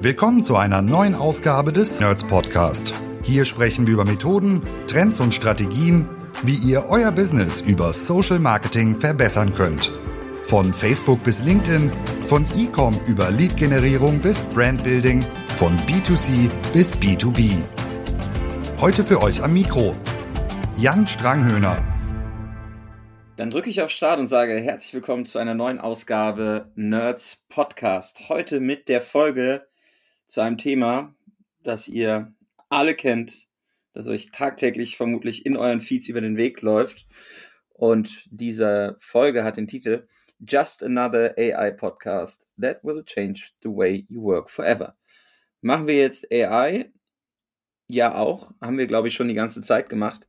Willkommen zu einer neuen Ausgabe des Nerds Podcast. Hier sprechen wir über Methoden, Trends und Strategien, wie ihr euer Business über Social Marketing verbessern könnt. Von Facebook bis LinkedIn, von E-Com über Lead-Generierung bis Brandbuilding, von B2C bis B2B. Heute für euch am Mikro Jan Stranghöhner. Dann drücke ich auf Start und sage herzlich willkommen zu einer neuen Ausgabe Nerds Podcast. Heute mit der Folge zu einem Thema, das ihr alle kennt, das euch tagtäglich vermutlich in euren Feeds über den Weg läuft. Und diese Folge hat den Titel Just Another AI Podcast that will change the way you work forever. Machen wir jetzt AI? Ja, auch. Haben wir, glaube ich, schon die ganze Zeit gemacht.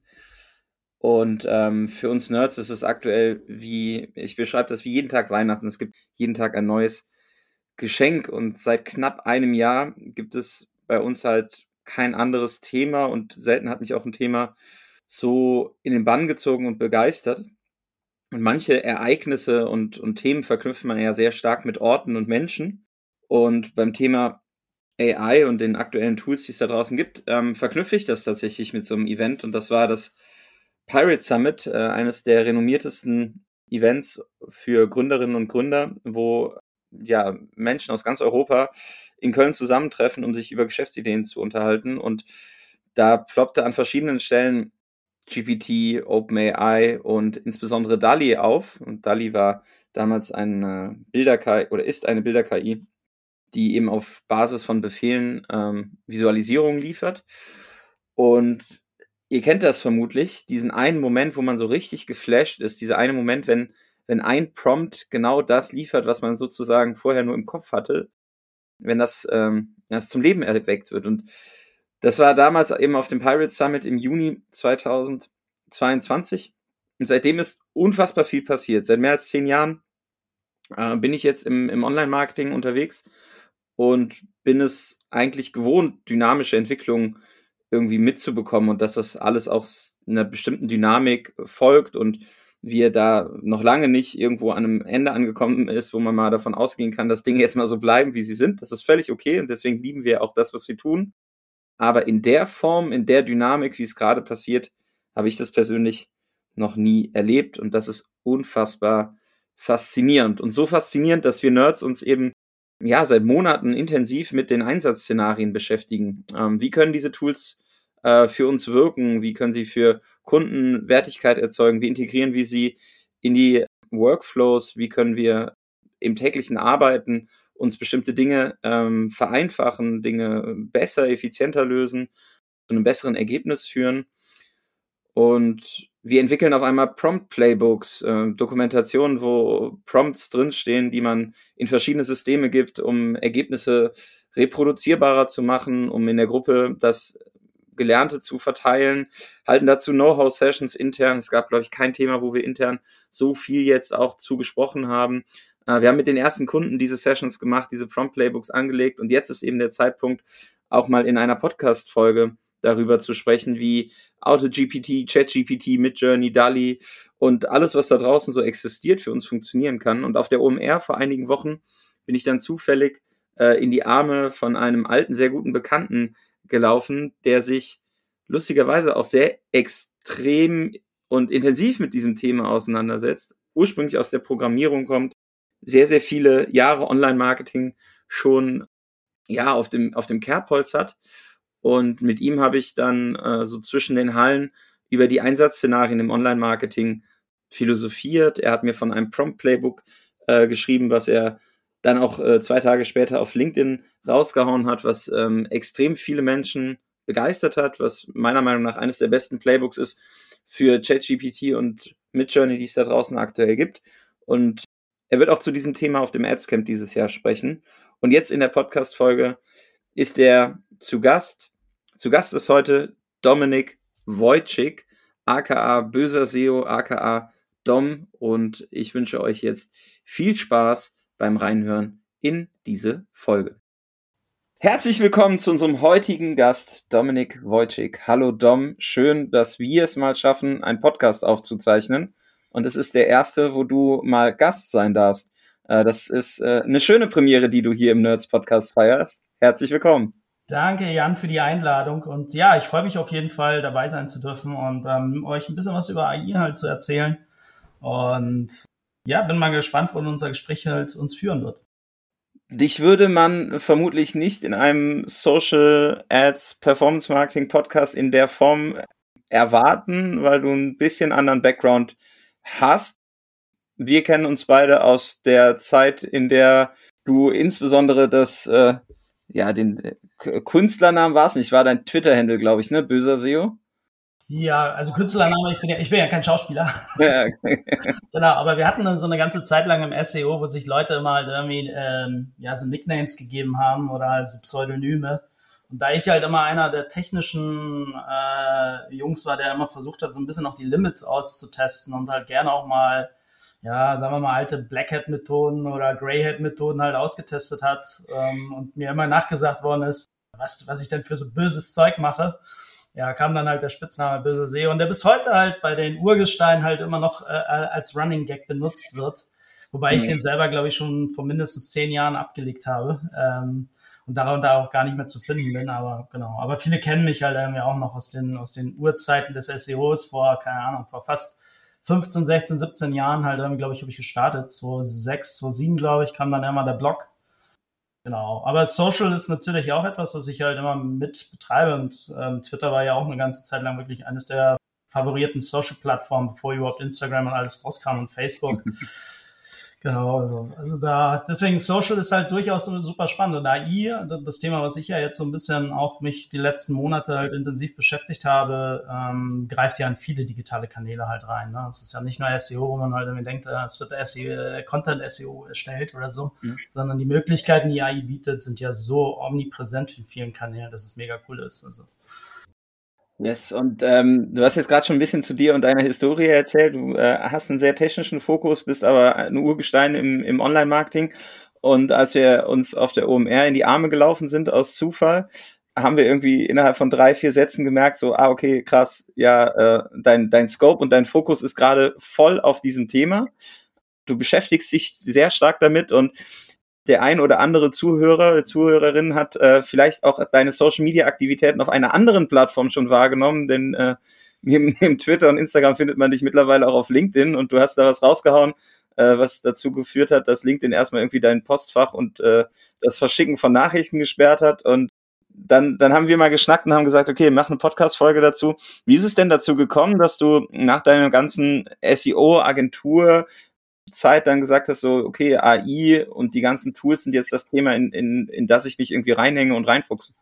Und ähm, für uns Nerds ist es aktuell wie, ich beschreibe das wie jeden Tag Weihnachten. Es gibt jeden Tag ein neues Geschenk und seit knapp einem Jahr gibt es bei uns halt kein anderes Thema und selten hat mich auch ein Thema so in den Bann gezogen und begeistert. Und manche Ereignisse und, und Themen verknüpft man ja sehr stark mit Orten und Menschen. Und beim Thema AI und den aktuellen Tools, die es da draußen gibt, ähm, verknüpfe ich das tatsächlich mit so einem Event. Und das war das Pirate Summit, äh, eines der renommiertesten Events für Gründerinnen und Gründer, wo ja Menschen aus ganz Europa in Köln zusammentreffen, um sich über Geschäftsideen zu unterhalten. Und da ploppte an verschiedenen Stellen GPT, OpenAI und insbesondere DALI auf. Und DALI war damals eine Bilder-KI oder ist eine Bilder-KI, die eben auf Basis von Befehlen ähm, Visualisierung liefert. Und ihr kennt das vermutlich, diesen einen Moment, wo man so richtig geflasht ist, dieser eine Moment, wenn, wenn ein Prompt genau das liefert, was man sozusagen vorher nur im Kopf hatte, wenn das, ähm, das zum Leben erweckt wird. Und das war damals eben auf dem Pirate Summit im Juni 2022. Und seitdem ist unfassbar viel passiert. Seit mehr als zehn Jahren äh, bin ich jetzt im, im Online-Marketing unterwegs und bin es eigentlich gewohnt, dynamische Entwicklungen irgendwie mitzubekommen und dass das alles aus einer bestimmten Dynamik folgt und wir da noch lange nicht irgendwo an einem Ende angekommen ist, wo man mal davon ausgehen kann, dass Dinge jetzt mal so bleiben, wie sie sind. Das ist völlig okay und deswegen lieben wir auch das, was wir tun. Aber in der Form, in der Dynamik, wie es gerade passiert, habe ich das persönlich noch nie erlebt und das ist unfassbar faszinierend. Und so faszinierend, dass wir Nerds uns eben ja, seit Monaten intensiv mit den Einsatzszenarien beschäftigen. Ähm, wie können diese Tools äh, für uns wirken? Wie können sie für Kunden Wertigkeit erzeugen? Wie integrieren wir sie in die Workflows? Wie können wir im täglichen Arbeiten uns bestimmte Dinge ähm, vereinfachen, Dinge besser, effizienter lösen, zu einem besseren Ergebnis führen? Und wir entwickeln auf einmal Prompt-Playbooks, äh, Dokumentationen, wo Prompts drinstehen, die man in verschiedene Systeme gibt, um Ergebnisse reproduzierbarer zu machen, um in der Gruppe das Gelernte zu verteilen, halten dazu Know-how-Sessions intern. Es gab, glaube ich, kein Thema, wo wir intern so viel jetzt auch zugesprochen haben. Äh, wir haben mit den ersten Kunden diese Sessions gemacht, diese Prompt-Playbooks angelegt und jetzt ist eben der Zeitpunkt, auch mal in einer Podcast-Folge darüber zu sprechen, wie AutoGPT, ChatGPT, Midjourney, DALI und alles, was da draußen so existiert, für uns funktionieren kann. Und auf der OMR vor einigen Wochen bin ich dann zufällig äh, in die Arme von einem alten, sehr guten Bekannten gelaufen, der sich lustigerweise auch sehr extrem und intensiv mit diesem Thema auseinandersetzt, ursprünglich aus der Programmierung kommt, sehr, sehr viele Jahre Online-Marketing schon ja, auf dem, auf dem Kerbholz hat und mit ihm habe ich dann äh, so zwischen den Hallen über die Einsatzszenarien im Online-Marketing philosophiert. Er hat mir von einem Prompt-Playbook äh, geschrieben, was er dann auch äh, zwei Tage später auf LinkedIn rausgehauen hat, was ähm, extrem viele Menschen begeistert hat, was meiner Meinung nach eines der besten Playbooks ist für ChatGPT und Midjourney, die es da draußen aktuell gibt. Und er wird auch zu diesem Thema auf dem Adscamp dieses Jahr sprechen. Und jetzt in der Podcast-Folge ist er zu Gast. Zu Gast ist heute Dominik Wojcik, aka Böser SEO, aka Dom. Und ich wünsche euch jetzt viel Spaß beim Reinhören in diese Folge. Herzlich willkommen zu unserem heutigen Gast, Dominik Wojcik. Hallo Dom, schön, dass wir es mal schaffen, einen Podcast aufzuzeichnen. Und es ist der erste, wo du mal Gast sein darfst. Äh, das ist äh, eine schöne Premiere, die du hier im Nerds Podcast feierst. Herzlich willkommen. Danke, Jan, für die Einladung. Und ja, ich freue mich auf jeden Fall, dabei sein zu dürfen und ähm, euch ein bisschen was über AI halt zu erzählen. Und ja, bin mal gespannt, wo unser Gespräch halt uns führen wird. Dich würde man vermutlich nicht in einem Social Ads Performance Marketing Podcast in der Form erwarten, weil du ein bisschen anderen Background hast. Wir kennen uns beide aus der Zeit, in der du insbesondere das, äh, ja, den Künstlernamen war es nicht, war dein Twitter-Handle, glaube ich, ne? Böser SEO. Ja, also Künstlername, ich bin ja, ich bin ja kein Schauspieler. Ja. genau, aber wir hatten so eine ganze Zeit lang im SEO, wo sich Leute immer halt irgendwie ähm, ja, so Nicknames gegeben haben oder halt so Pseudonyme. Und da ich halt immer einer der technischen äh, Jungs war, der immer versucht hat, so ein bisschen auch die Limits auszutesten und halt gerne auch mal, ja, sagen wir mal, alte Black Hat Methoden oder Grey Hat Methoden halt ausgetestet hat ähm, und mir immer nachgesagt worden ist, was, was ich denn für so böses Zeug mache ja, kam dann halt der Spitzname Böse See und der bis heute halt bei den Urgesteinen halt immer noch äh, äh als Running Gag benutzt wird. Wobei ich mhm. den selber, glaube ich, schon vor mindestens zehn Jahren abgelegt habe. Ähm, und darunter auch gar nicht mehr zu finden bin, aber genau. Aber viele kennen mich halt irgendwie auch noch aus den, aus den Urzeiten des SEOs vor, keine Ahnung, vor fast 15, 16, 17 Jahren halt irgendwie, glaube ich, habe ich gestartet. 2006, 2007, glaube ich, kam dann immer der Blog. Genau, aber Social ist natürlich auch etwas, was ich halt immer mit betreibe und ähm, Twitter war ja auch eine ganze Zeit lang wirklich eines der favorierten Social-Plattformen, bevor überhaupt Instagram und alles rauskam und Facebook. Genau, also, also da, deswegen Social ist halt durchaus super spannend. Und AI, das Thema, was ich ja jetzt so ein bisschen auch mich die letzten Monate halt intensiv beschäftigt habe, ähm, greift ja in viele digitale Kanäle halt rein. Ne? Es ist ja nicht nur SEO, wo man halt irgendwie denkt, äh, es wird SEO, Content SEO erstellt oder so, mhm. sondern die Möglichkeiten, die AI bietet, sind ja so omnipräsent in vielen Kanälen, dass es mega cool ist. Also Yes, und ähm, du hast jetzt gerade schon ein bisschen zu dir und deiner Historie erzählt. Du äh, hast einen sehr technischen Fokus, bist aber ein Urgestein im, im Online-Marketing. Und als wir uns auf der OMR in die Arme gelaufen sind aus Zufall, haben wir irgendwie innerhalb von drei, vier Sätzen gemerkt, so, ah, okay, krass, ja, äh, dein, dein Scope und dein Fokus ist gerade voll auf diesem Thema. Du beschäftigst dich sehr stark damit und der ein oder andere Zuhörer, Zuhörerin hat äh, vielleicht auch deine Social Media Aktivitäten auf einer anderen Plattform schon wahrgenommen, denn äh, neben, neben Twitter und Instagram findet man dich mittlerweile auch auf LinkedIn und du hast da was rausgehauen, äh, was dazu geführt hat, dass LinkedIn erstmal irgendwie dein Postfach und äh, das Verschicken von Nachrichten gesperrt hat und dann, dann haben wir mal geschnackt und haben gesagt, okay, mach eine Podcast-Folge dazu. Wie ist es denn dazu gekommen, dass du nach deiner ganzen SEO-Agentur Zeit dann gesagt hast, so, okay, AI und die ganzen Tools sind jetzt das Thema, in, in, in das ich mich irgendwie reinhänge und reinfuchse?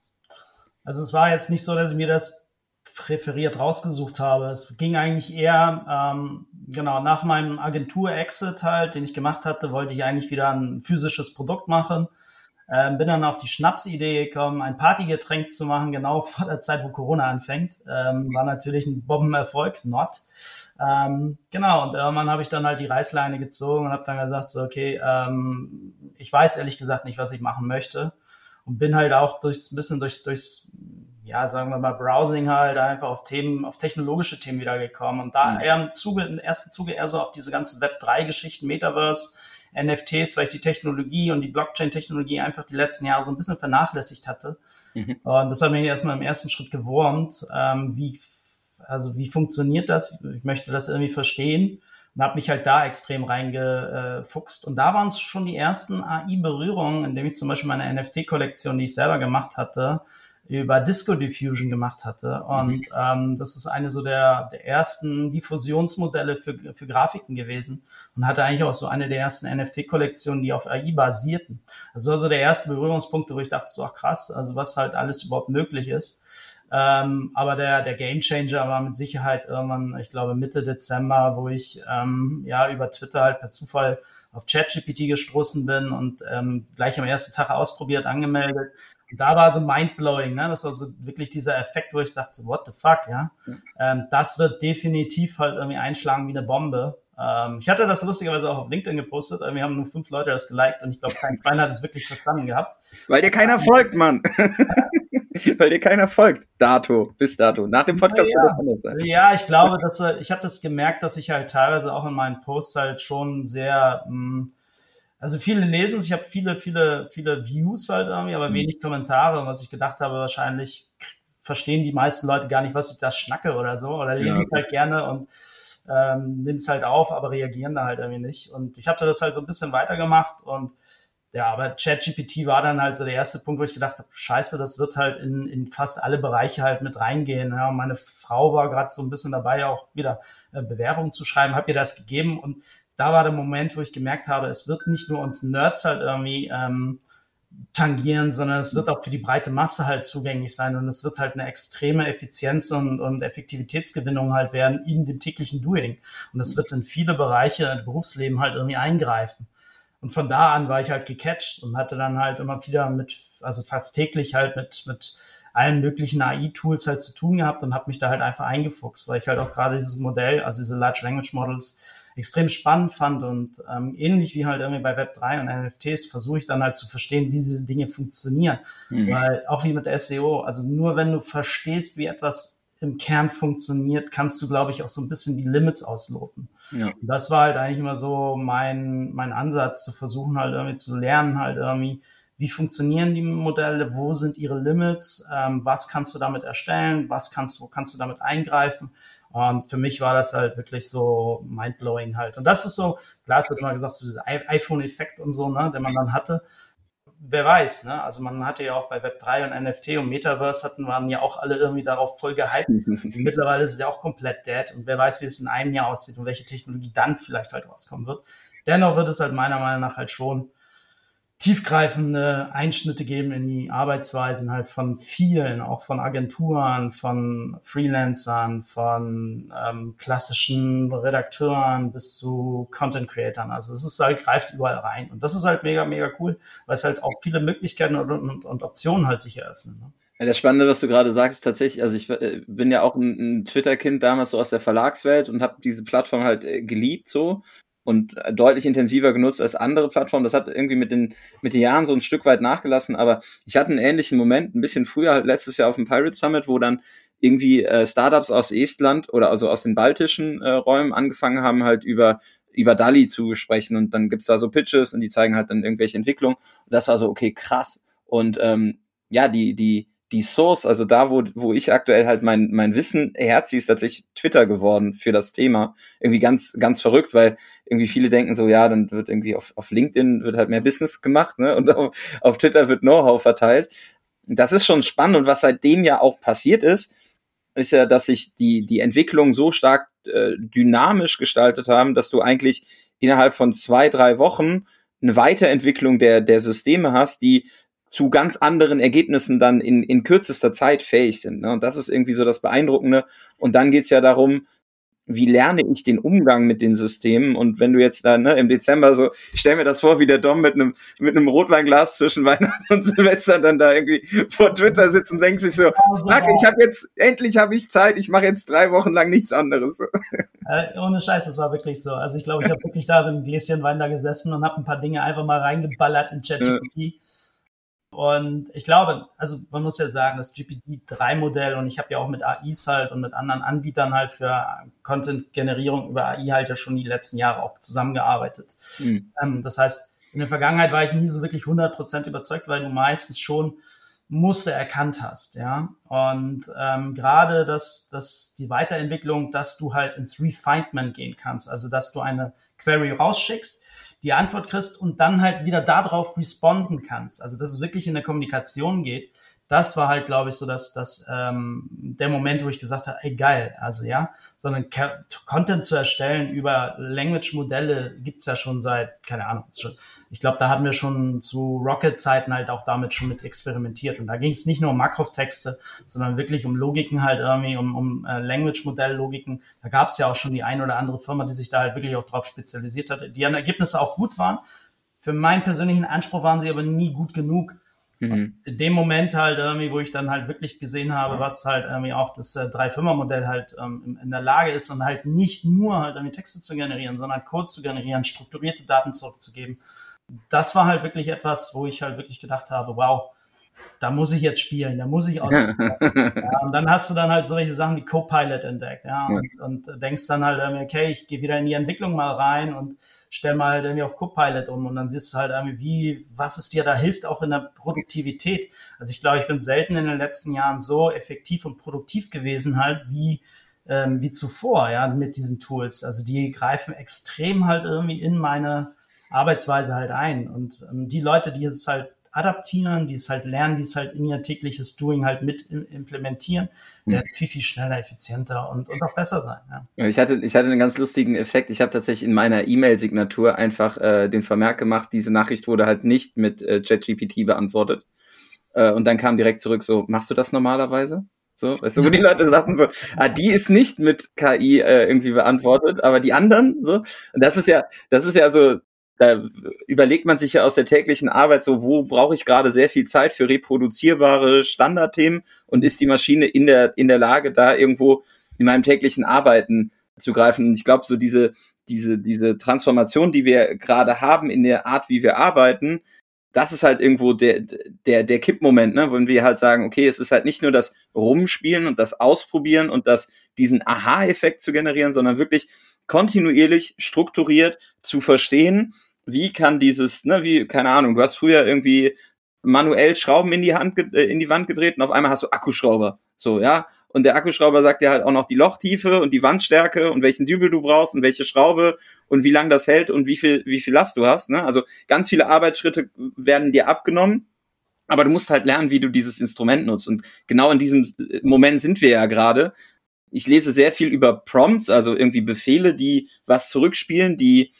Also es war jetzt nicht so, dass ich mir das präferiert rausgesucht habe. Es ging eigentlich eher, ähm, genau, nach meinem Agentur-Exit halt, den ich gemacht hatte, wollte ich eigentlich wieder ein physisches Produkt machen. Ähm, bin dann auf die Schnapsidee gekommen, ein Partygetränk zu machen, genau vor der Zeit, wo Corona anfängt. Ähm, war natürlich ein Bombenerfolg, not. Ähm, genau, und irgendwann habe ich dann halt die Reißleine gezogen und habe dann gesagt, so, okay, ähm, ich weiß ehrlich gesagt nicht, was ich machen möchte. Und bin halt auch durchs bisschen durchs, durchs ja, sagen wir mal, Browsing halt einfach auf Themen, auf technologische Themen wiedergekommen. Und da mhm. eher im Zuge, im ersten Zuge eher so auf diese ganzen Web3-Geschichten, Metaverse, NFTs, weil ich die Technologie und die Blockchain-Technologie einfach die letzten Jahre so ein bisschen vernachlässigt hatte. Mhm. Und das hat mich erstmal im ersten Schritt gewurmt, ähm, wie also wie funktioniert das? Ich möchte das irgendwie verstehen und habe mich halt da extrem reingefuchst. Und da waren es schon die ersten AI-Berührungen, indem ich zum Beispiel meine NFT-Kollektion, die ich selber gemacht hatte, über Disco Diffusion gemacht hatte. Und mhm. ähm, das ist eine so der, der ersten Diffusionsmodelle für, für Grafiken gewesen und hatte eigentlich auch so eine der ersten NFT-Kollektionen, die auf AI basierten. Das war so der erste Berührungspunkt, wo ich dachte, so ach krass, also was halt alles überhaupt möglich ist. Ähm, aber der, der Game Changer war mit Sicherheit irgendwann, ich glaube, Mitte Dezember, wo ich ähm, ja über Twitter halt per Zufall auf ChatGPT gestoßen bin und ähm, gleich am ersten Tag ausprobiert, angemeldet. Und da war so mindblowing, ne? Das war so wirklich dieser Effekt, wo ich dachte, what the fuck, ja. Ähm, das wird definitiv halt irgendwie einschlagen wie eine Bombe. Ähm, ich hatte das lustigerweise auch auf LinkedIn gepostet, aber wir haben nur fünf Leute das geliked und ich glaube, kein Schwein hat es wirklich verstanden gehabt. Weil dir keiner folgt, Mann. Weil dir keiner folgt. Dato, bis dato. Nach dem Podcast ja, wird das anders sein. Ja, ich glaube, dass äh, ich habe das gemerkt, dass ich halt teilweise auch in meinen Posts halt schon sehr mh, hm, Also viele lesen es, ich habe viele, viele, viele Views halt irgendwie, aber mhm. wenig Kommentare. Und was ich gedacht habe, wahrscheinlich verstehen die meisten Leute gar nicht, was ich da schnacke oder so. Oder lesen ja. es halt gerne und ähm, nimm es halt auf, aber reagieren da halt irgendwie nicht. Und ich habe das halt so ein bisschen weitergemacht und ja, aber ChatGPT war dann halt so der erste Punkt, wo ich gedacht habe, scheiße, das wird halt in, in fast alle Bereiche halt mit reingehen. Ja, und meine Frau war gerade so ein bisschen dabei, auch wieder äh, Bewerbungen zu schreiben, habe ihr das gegeben und da war der Moment, wo ich gemerkt habe, es wird nicht nur uns Nerds halt irgendwie ähm, tangieren, sondern es wird auch für die breite Masse halt zugänglich sein und es wird halt eine extreme Effizienz und, und Effektivitätsgewinnung halt werden in dem täglichen Doing. Und es wird in viele Bereiche im Berufsleben halt irgendwie eingreifen. Und von da an war ich halt gecatcht und hatte dann halt immer wieder mit, also fast täglich halt mit, mit allen möglichen AI-Tools halt zu tun gehabt und habe mich da halt einfach eingefuchst, weil ich halt auch gerade dieses Modell, also diese Large Language Models, extrem spannend fand und ähm, ähnlich wie halt irgendwie bei Web3 und NFTs versuche ich dann halt zu verstehen, wie diese Dinge funktionieren. Mhm. Weil auch wie mit SEO, also nur wenn du verstehst, wie etwas im Kern funktioniert, kannst du, glaube ich, auch so ein bisschen die Limits ausloten. Ja. Und das war halt eigentlich immer so mein, mein Ansatz, zu versuchen halt irgendwie zu lernen, halt irgendwie, wie funktionieren die Modelle, wo sind ihre Limits, ähm, was kannst du damit erstellen, was kannst, wo kannst du damit eingreifen und für mich war das halt wirklich so mindblowing halt. Und das ist so, klar, es wird immer gesagt, so dieser iPhone-Effekt und so, ne, den man dann hatte. Wer weiß, ne? Also man hatte ja auch bei Web3 und NFT und Metaverse hatten, waren ja auch alle irgendwie darauf voll gehypt. mittlerweile ist es ja auch komplett dead. Und wer weiß, wie es in einem Jahr aussieht und welche Technologie dann vielleicht halt rauskommen wird. Dennoch wird es halt meiner Meinung nach halt schon tiefgreifende Einschnitte geben in die Arbeitsweisen halt von vielen, auch von Agenturen, von Freelancern, von ähm, klassischen Redakteuren bis zu Content Creatern. Also es ist halt, greift überall rein. Und das ist halt mega, mega cool, weil es halt auch viele Möglichkeiten und, und, und Optionen halt sich eröffnen. Ne? Ja, das Spannende, was du gerade sagst, ist tatsächlich, also ich äh, bin ja auch ein, ein Twitter-Kind damals so aus der Verlagswelt und habe diese Plattform halt äh, geliebt so und deutlich intensiver genutzt als andere Plattformen. Das hat irgendwie mit den, mit den Jahren so ein Stück weit nachgelassen, aber ich hatte einen ähnlichen Moment, ein bisschen früher, halt letztes Jahr auf dem Pirate Summit, wo dann irgendwie äh, Startups aus Estland oder also aus den baltischen äh, Räumen angefangen haben, halt über über DALI zu sprechen und dann gibt's da so Pitches und die zeigen halt dann irgendwelche Entwicklungen. Und das war so, okay, krass. Und ähm, ja, die, die, die Source, also da, wo, wo ich aktuell halt mein, mein Wissen herziehe, ist tatsächlich Twitter geworden für das Thema. Irgendwie ganz, ganz verrückt, weil irgendwie viele denken so, ja, dann wird irgendwie auf, auf LinkedIn wird halt mehr Business gemacht, ne? Und auf, auf Twitter wird Know-how verteilt. Das ist schon spannend und was seitdem ja auch passiert ist, ist ja, dass sich die, die Entwicklung so stark äh, dynamisch gestaltet haben, dass du eigentlich innerhalb von zwei, drei Wochen eine Weiterentwicklung der, der Systeme hast, die zu ganz anderen Ergebnissen dann in, in kürzester Zeit fähig sind. Ne? Und das ist irgendwie so das Beeindruckende. Und dann geht's ja darum, wie lerne ich den Umgang mit den Systemen? Und wenn du jetzt da ne, im Dezember so, ich stell mir das vor, wie der Dom mit einem mit einem Rotweinglas zwischen Weihnachten und Silvester dann da irgendwie vor Twitter sitzt und denkt sich so, fuck, ich habe jetzt endlich habe ich Zeit, ich mache jetzt drei Wochen lang nichts anderes. Äh, ohne Scheiß, das war wirklich so. Also ich glaube, ich habe wirklich da mit einem Gläschen Wein da gesessen und habe ein paar Dinge einfach mal reingeballert in ChatGPT. Ja und ich glaube, also man muss ja sagen, das GPT-3-Modell und ich habe ja auch mit AIs halt und mit anderen Anbietern halt für Content-Generierung über AI halt ja schon die letzten Jahre auch zusammengearbeitet. Mhm. Ähm, das heißt, in der Vergangenheit war ich nie so wirklich 100% überzeugt, weil du meistens schon Muster erkannt hast, ja. Und ähm, gerade das, das, die Weiterentwicklung, dass du halt ins Refinement gehen kannst, also dass du eine Query rausschickst, die Antwort kriegst und dann halt wieder darauf responden kannst. Also dass es wirklich in der Kommunikation geht. Das war halt, glaube ich, so dass das ähm, der Moment, wo ich gesagt habe, ey geil, also ja, sondern Content zu erstellen über Language-Modelle gibt's ja schon seit, keine Ahnung, schon, ich glaube, da hatten wir schon zu Rocket-Zeiten halt auch damit schon mit experimentiert. Und da ging es nicht nur um Makrof-Texte, sondern wirklich um Logiken halt irgendwie, um, um äh, Language-Modell-Logiken. Da gab es ja auch schon die ein oder andere Firma, die sich da halt wirklich auch drauf spezialisiert hatte, die an Ergebnisse auch gut waren. Für meinen persönlichen Anspruch waren sie aber nie gut genug. Mhm. In dem Moment halt irgendwie, wo ich dann halt wirklich gesehen habe, was halt irgendwie auch das äh, 3-5er-Modell halt ähm, in der Lage ist und halt nicht nur halt irgendwie Texte zu generieren, sondern Code zu generieren, strukturierte Daten zurückzugeben das war halt wirklich etwas, wo ich halt wirklich gedacht habe, wow, da muss ich jetzt spielen, da muss ich aus. ja, und dann hast du dann halt solche Sachen wie Copilot entdeckt, ja, und, und denkst dann halt, okay, ich gehe wieder in die Entwicklung mal rein und stell mal halt irgendwie auf Copilot um und dann siehst du halt irgendwie, wie, was es dir da hilft, auch in der Produktivität. Also ich glaube, ich bin selten in den letzten Jahren so effektiv und produktiv gewesen halt, wie ähm, wie zuvor, ja, mit diesen Tools. Also die greifen extrem halt irgendwie in meine Arbeitsweise halt ein. Und ähm, die Leute, die es halt adaptieren, die es halt lernen, die es halt in ihr tägliches Doing halt mit implementieren, mhm. werden viel, viel schneller, effizienter und, und auch besser sein. Ja. Ich, hatte, ich hatte einen ganz lustigen Effekt. Ich habe tatsächlich in meiner E-Mail-Signatur einfach äh, den Vermerk gemacht, diese Nachricht wurde halt nicht mit äh, ChatGPT beantwortet. Äh, und dann kam direkt zurück so, machst du das normalerweise? So, weißt du, wo die Leute sagten so, ah, die ist nicht mit KI äh, irgendwie beantwortet, aber die anderen, so, und das ist ja, das ist ja so da überlegt man sich ja aus der täglichen Arbeit so, wo brauche ich gerade sehr viel Zeit für reproduzierbare Standardthemen und ist die Maschine in der, in der Lage, da irgendwo in meinem täglichen Arbeiten zu greifen. Und ich glaube, so diese, diese, diese Transformation, die wir gerade haben in der Art, wie wir arbeiten, das ist halt irgendwo der, der, der Kippmoment, ne, wenn wir halt sagen, okay, es ist halt nicht nur das Rumspielen und das Ausprobieren und das, diesen Aha-Effekt zu generieren, sondern wirklich kontinuierlich strukturiert zu verstehen, wie kann dieses, ne, wie, keine Ahnung, du hast früher irgendwie manuell Schrauben in die Hand, äh, in die Wand gedreht und auf einmal hast du Akkuschrauber. So, ja. Und der Akkuschrauber sagt dir halt auch noch die Lochtiefe und die Wandstärke und welchen Dübel du brauchst und welche Schraube und wie lang das hält und wie viel, wie viel Last du hast. Ne? Also ganz viele Arbeitsschritte werden dir abgenommen. Aber du musst halt lernen, wie du dieses Instrument nutzt. Und genau in diesem Moment sind wir ja gerade. Ich lese sehr viel über Prompts, also irgendwie Befehle, die was zurückspielen, die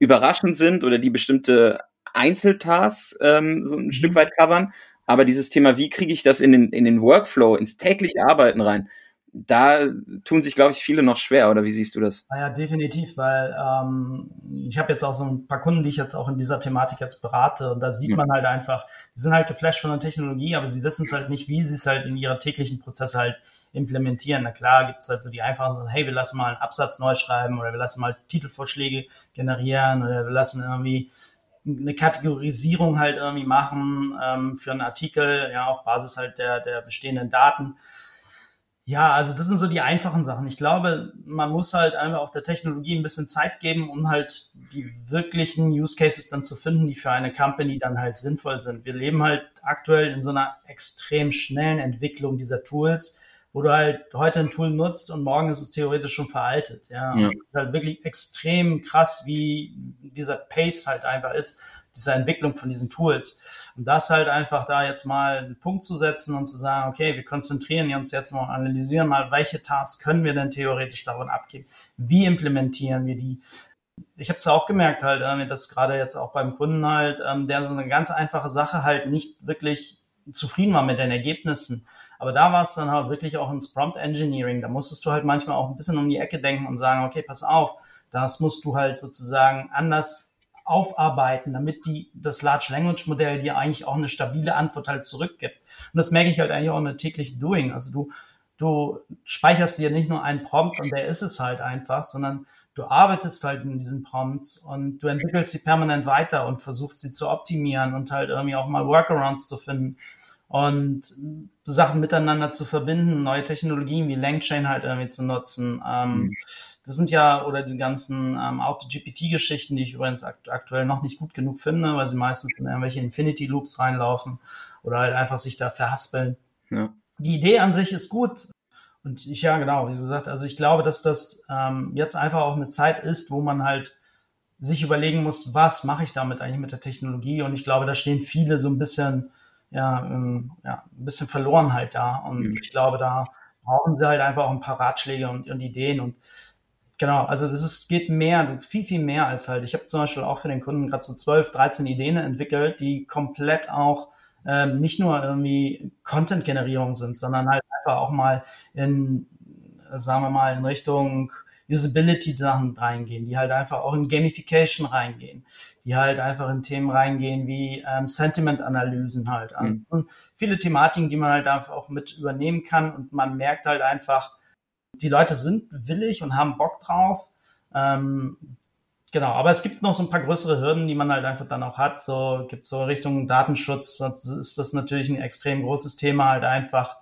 überraschend sind oder die bestimmte Einzeltasks ähm, so ein mhm. Stück weit covern. Aber dieses Thema, wie kriege ich das in den, in den Workflow, ins tägliche Arbeiten rein, da tun sich, glaube ich, viele noch schwer, oder wie siehst du das? Ja, definitiv, weil ähm, ich habe jetzt auch so ein paar Kunden, die ich jetzt auch in dieser Thematik jetzt berate und da sieht ja. man halt einfach, die sind halt geflasht von der Technologie, aber sie wissen es halt nicht, wie sie es halt in ihre täglichen Prozesse halt implementieren. Na klar, gibt es halt so die einfachen so, hey, wir lassen mal einen Absatz neu schreiben oder wir lassen mal Titelvorschläge generieren oder wir lassen irgendwie eine Kategorisierung halt irgendwie machen ähm, für einen Artikel, ja, auf Basis halt der, der bestehenden Daten. Ja, also das sind so die einfachen Sachen. Ich glaube, man muss halt einfach auch der Technologie ein bisschen Zeit geben, um halt die wirklichen Use Cases dann zu finden, die für eine Company dann halt sinnvoll sind. Wir leben halt aktuell in so einer extrem schnellen Entwicklung dieser Tools wo du halt heute ein Tool nutzt und morgen ist es theoretisch schon veraltet. Ja, ja. es ist halt wirklich extrem krass, wie dieser Pace halt einfach ist, dieser Entwicklung von diesen Tools. Und das halt einfach da jetzt mal einen Punkt zu setzen und zu sagen, okay, wir konzentrieren uns jetzt mal, analysieren mal, welche Tasks können wir denn theoretisch davon abgeben? Wie implementieren wir die? Ich habe es auch gemerkt halt, äh, dass gerade jetzt auch beim Kunden halt, ähm, der so eine ganz einfache Sache halt nicht wirklich zufrieden war mit den Ergebnissen aber da war es dann halt wirklich auch ins Prompt Engineering. Da musstest du halt manchmal auch ein bisschen um die Ecke denken und sagen, okay, pass auf, das musst du halt sozusagen anders aufarbeiten, damit die, das Large Language Modell dir eigentlich auch eine stabile Antwort halt zurückgibt. Und das merke ich halt eigentlich auch in der täglichen Doing. Also du, du speicherst dir nicht nur einen Prompt und der ist es halt einfach, sondern du arbeitest halt in diesen Prompts und du entwickelst sie permanent weiter und versuchst sie zu optimieren und halt irgendwie auch mal Workarounds zu finden und Sachen miteinander zu verbinden, neue Technologien wie LangChain halt irgendwie zu nutzen. Ähm, mhm. Das sind ja, oder die ganzen ähm, Auto-GPT-Geschichten, die ich übrigens akt aktuell noch nicht gut genug finde, weil sie meistens in irgendwelche Infinity-Loops reinlaufen oder halt einfach sich da verhaspeln. Ja. Die Idee an sich ist gut. Und ich, ja, genau, wie gesagt, also ich glaube, dass das ähm, jetzt einfach auch eine Zeit ist, wo man halt sich überlegen muss, was mache ich damit eigentlich mit der Technologie? Und ich glaube, da stehen viele so ein bisschen ja, ähm, ja, ein bisschen verloren halt da. Und mhm. ich glaube, da brauchen sie halt einfach auch ein paar Ratschläge und, und Ideen und Genau, also das ist, geht mehr, viel, viel mehr als halt. Ich habe zum Beispiel auch für den Kunden gerade so 12, 13 Ideen entwickelt, die komplett auch ähm, nicht nur irgendwie Content-Generierung sind, sondern halt einfach auch mal in, sagen wir mal, in Richtung Usability-Sachen reingehen, die halt einfach auch in Gamification reingehen, die halt einfach in Themen reingehen wie ähm, Sentiment-Analysen halt. Also mhm. viele Thematiken, die man halt einfach auch mit übernehmen kann und man merkt halt einfach, die Leute sind willig und haben Bock drauf. Ähm, Genau, aber es gibt noch so ein paar größere Hürden, die man halt einfach dann auch hat. So gibt so Richtung Datenschutz, das ist das natürlich ein extrem großes Thema, halt einfach,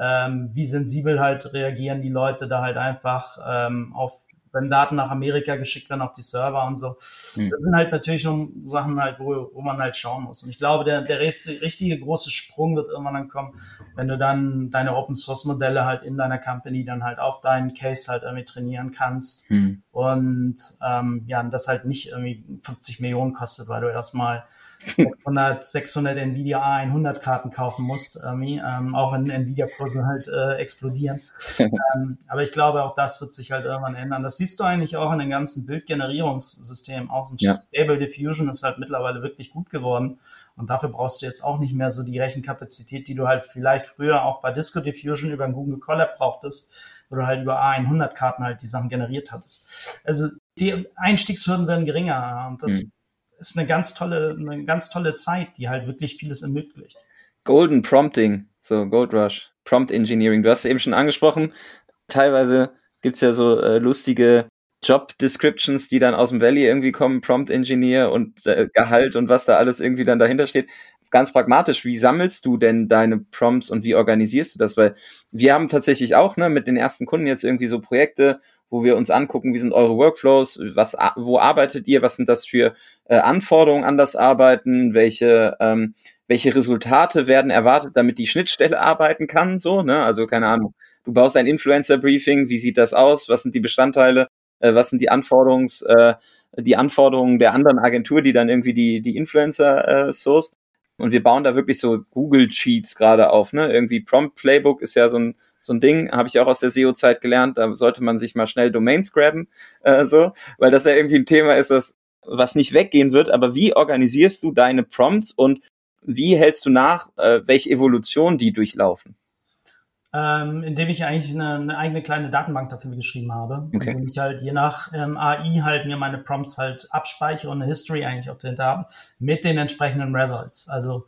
ähm, wie sensibel halt reagieren die Leute da halt einfach ähm, auf wenn Daten nach Amerika geschickt werden auf die Server und so. Mhm. Das sind halt natürlich noch Sachen halt, wo, wo man halt schauen muss. Und ich glaube, der, der richtige große Sprung wird irgendwann dann kommen, wenn du dann deine Open Source Modelle halt in deiner Company dann halt auf deinen Case halt irgendwie trainieren kannst. Mhm. Und ähm, ja, das halt nicht irgendwie 50 Millionen kostet, weil du erstmal 600, 600 Nvidia A100 Karten kaufen musst, ähm, auch wenn Nvidia-Kurse halt äh, explodieren. ähm, aber ich glaube, auch das wird sich halt irgendwann ändern. Das siehst du eigentlich auch in den ganzen Bildgenerierungssystemen. Auch so ein ja. Stable Diffusion ist halt mittlerweile wirklich gut geworden. Und dafür brauchst du jetzt auch nicht mehr so die Rechenkapazität, die du halt vielleicht früher auch bei Disco Diffusion über ein Google Colab brauchtest, wo du halt über A100 Karten halt die Sachen generiert hattest. Also die Einstiegshürden werden geringer und das mhm ist eine ganz tolle, eine ganz tolle Zeit, die halt wirklich vieles ermöglicht. Golden Prompting, so Gold Rush, Prompt Engineering. Du hast es eben schon angesprochen. Teilweise gibt es ja so äh, lustige Job Descriptions, die dann aus dem Valley irgendwie kommen, Prompt Engineer und äh, Gehalt und was da alles irgendwie dann dahinter steht. Ganz pragmatisch, wie sammelst du denn deine Prompts und wie organisierst du das? Weil wir haben tatsächlich auch ne, mit den ersten Kunden jetzt irgendwie so Projekte, wo wir uns angucken, wie sind eure Workflows, was, wo arbeitet ihr, was sind das für äh, Anforderungen an das Arbeiten, welche, ähm, welche Resultate werden erwartet, damit die Schnittstelle arbeiten kann, so, ne? Also keine Ahnung. Du baust ein Influencer-Briefing, wie sieht das aus, was sind die Bestandteile, äh, was sind die Anforderungs, äh, die Anforderungen der anderen Agentur, die dann irgendwie die, die Influencer äh, sourced. Und wir bauen da wirklich so Google Cheats gerade auf, ne? Irgendwie Prompt Playbook ist ja so ein so ein Ding, habe ich auch aus der SEO-Zeit gelernt, da sollte man sich mal schnell Domains graben, äh, so, weil das ja irgendwie ein Thema ist, was, was nicht weggehen wird. Aber wie organisierst du deine Prompts und wie hältst du nach, äh, welche Evolution die durchlaufen? Ähm, indem ich eigentlich eine, eine, eigene kleine Datenbank dafür geschrieben habe, okay. indem ich halt je nach ähm, AI halt mir meine Prompts halt abspeichere und eine History eigentlich auch dahinter habe mit den entsprechenden Results. Also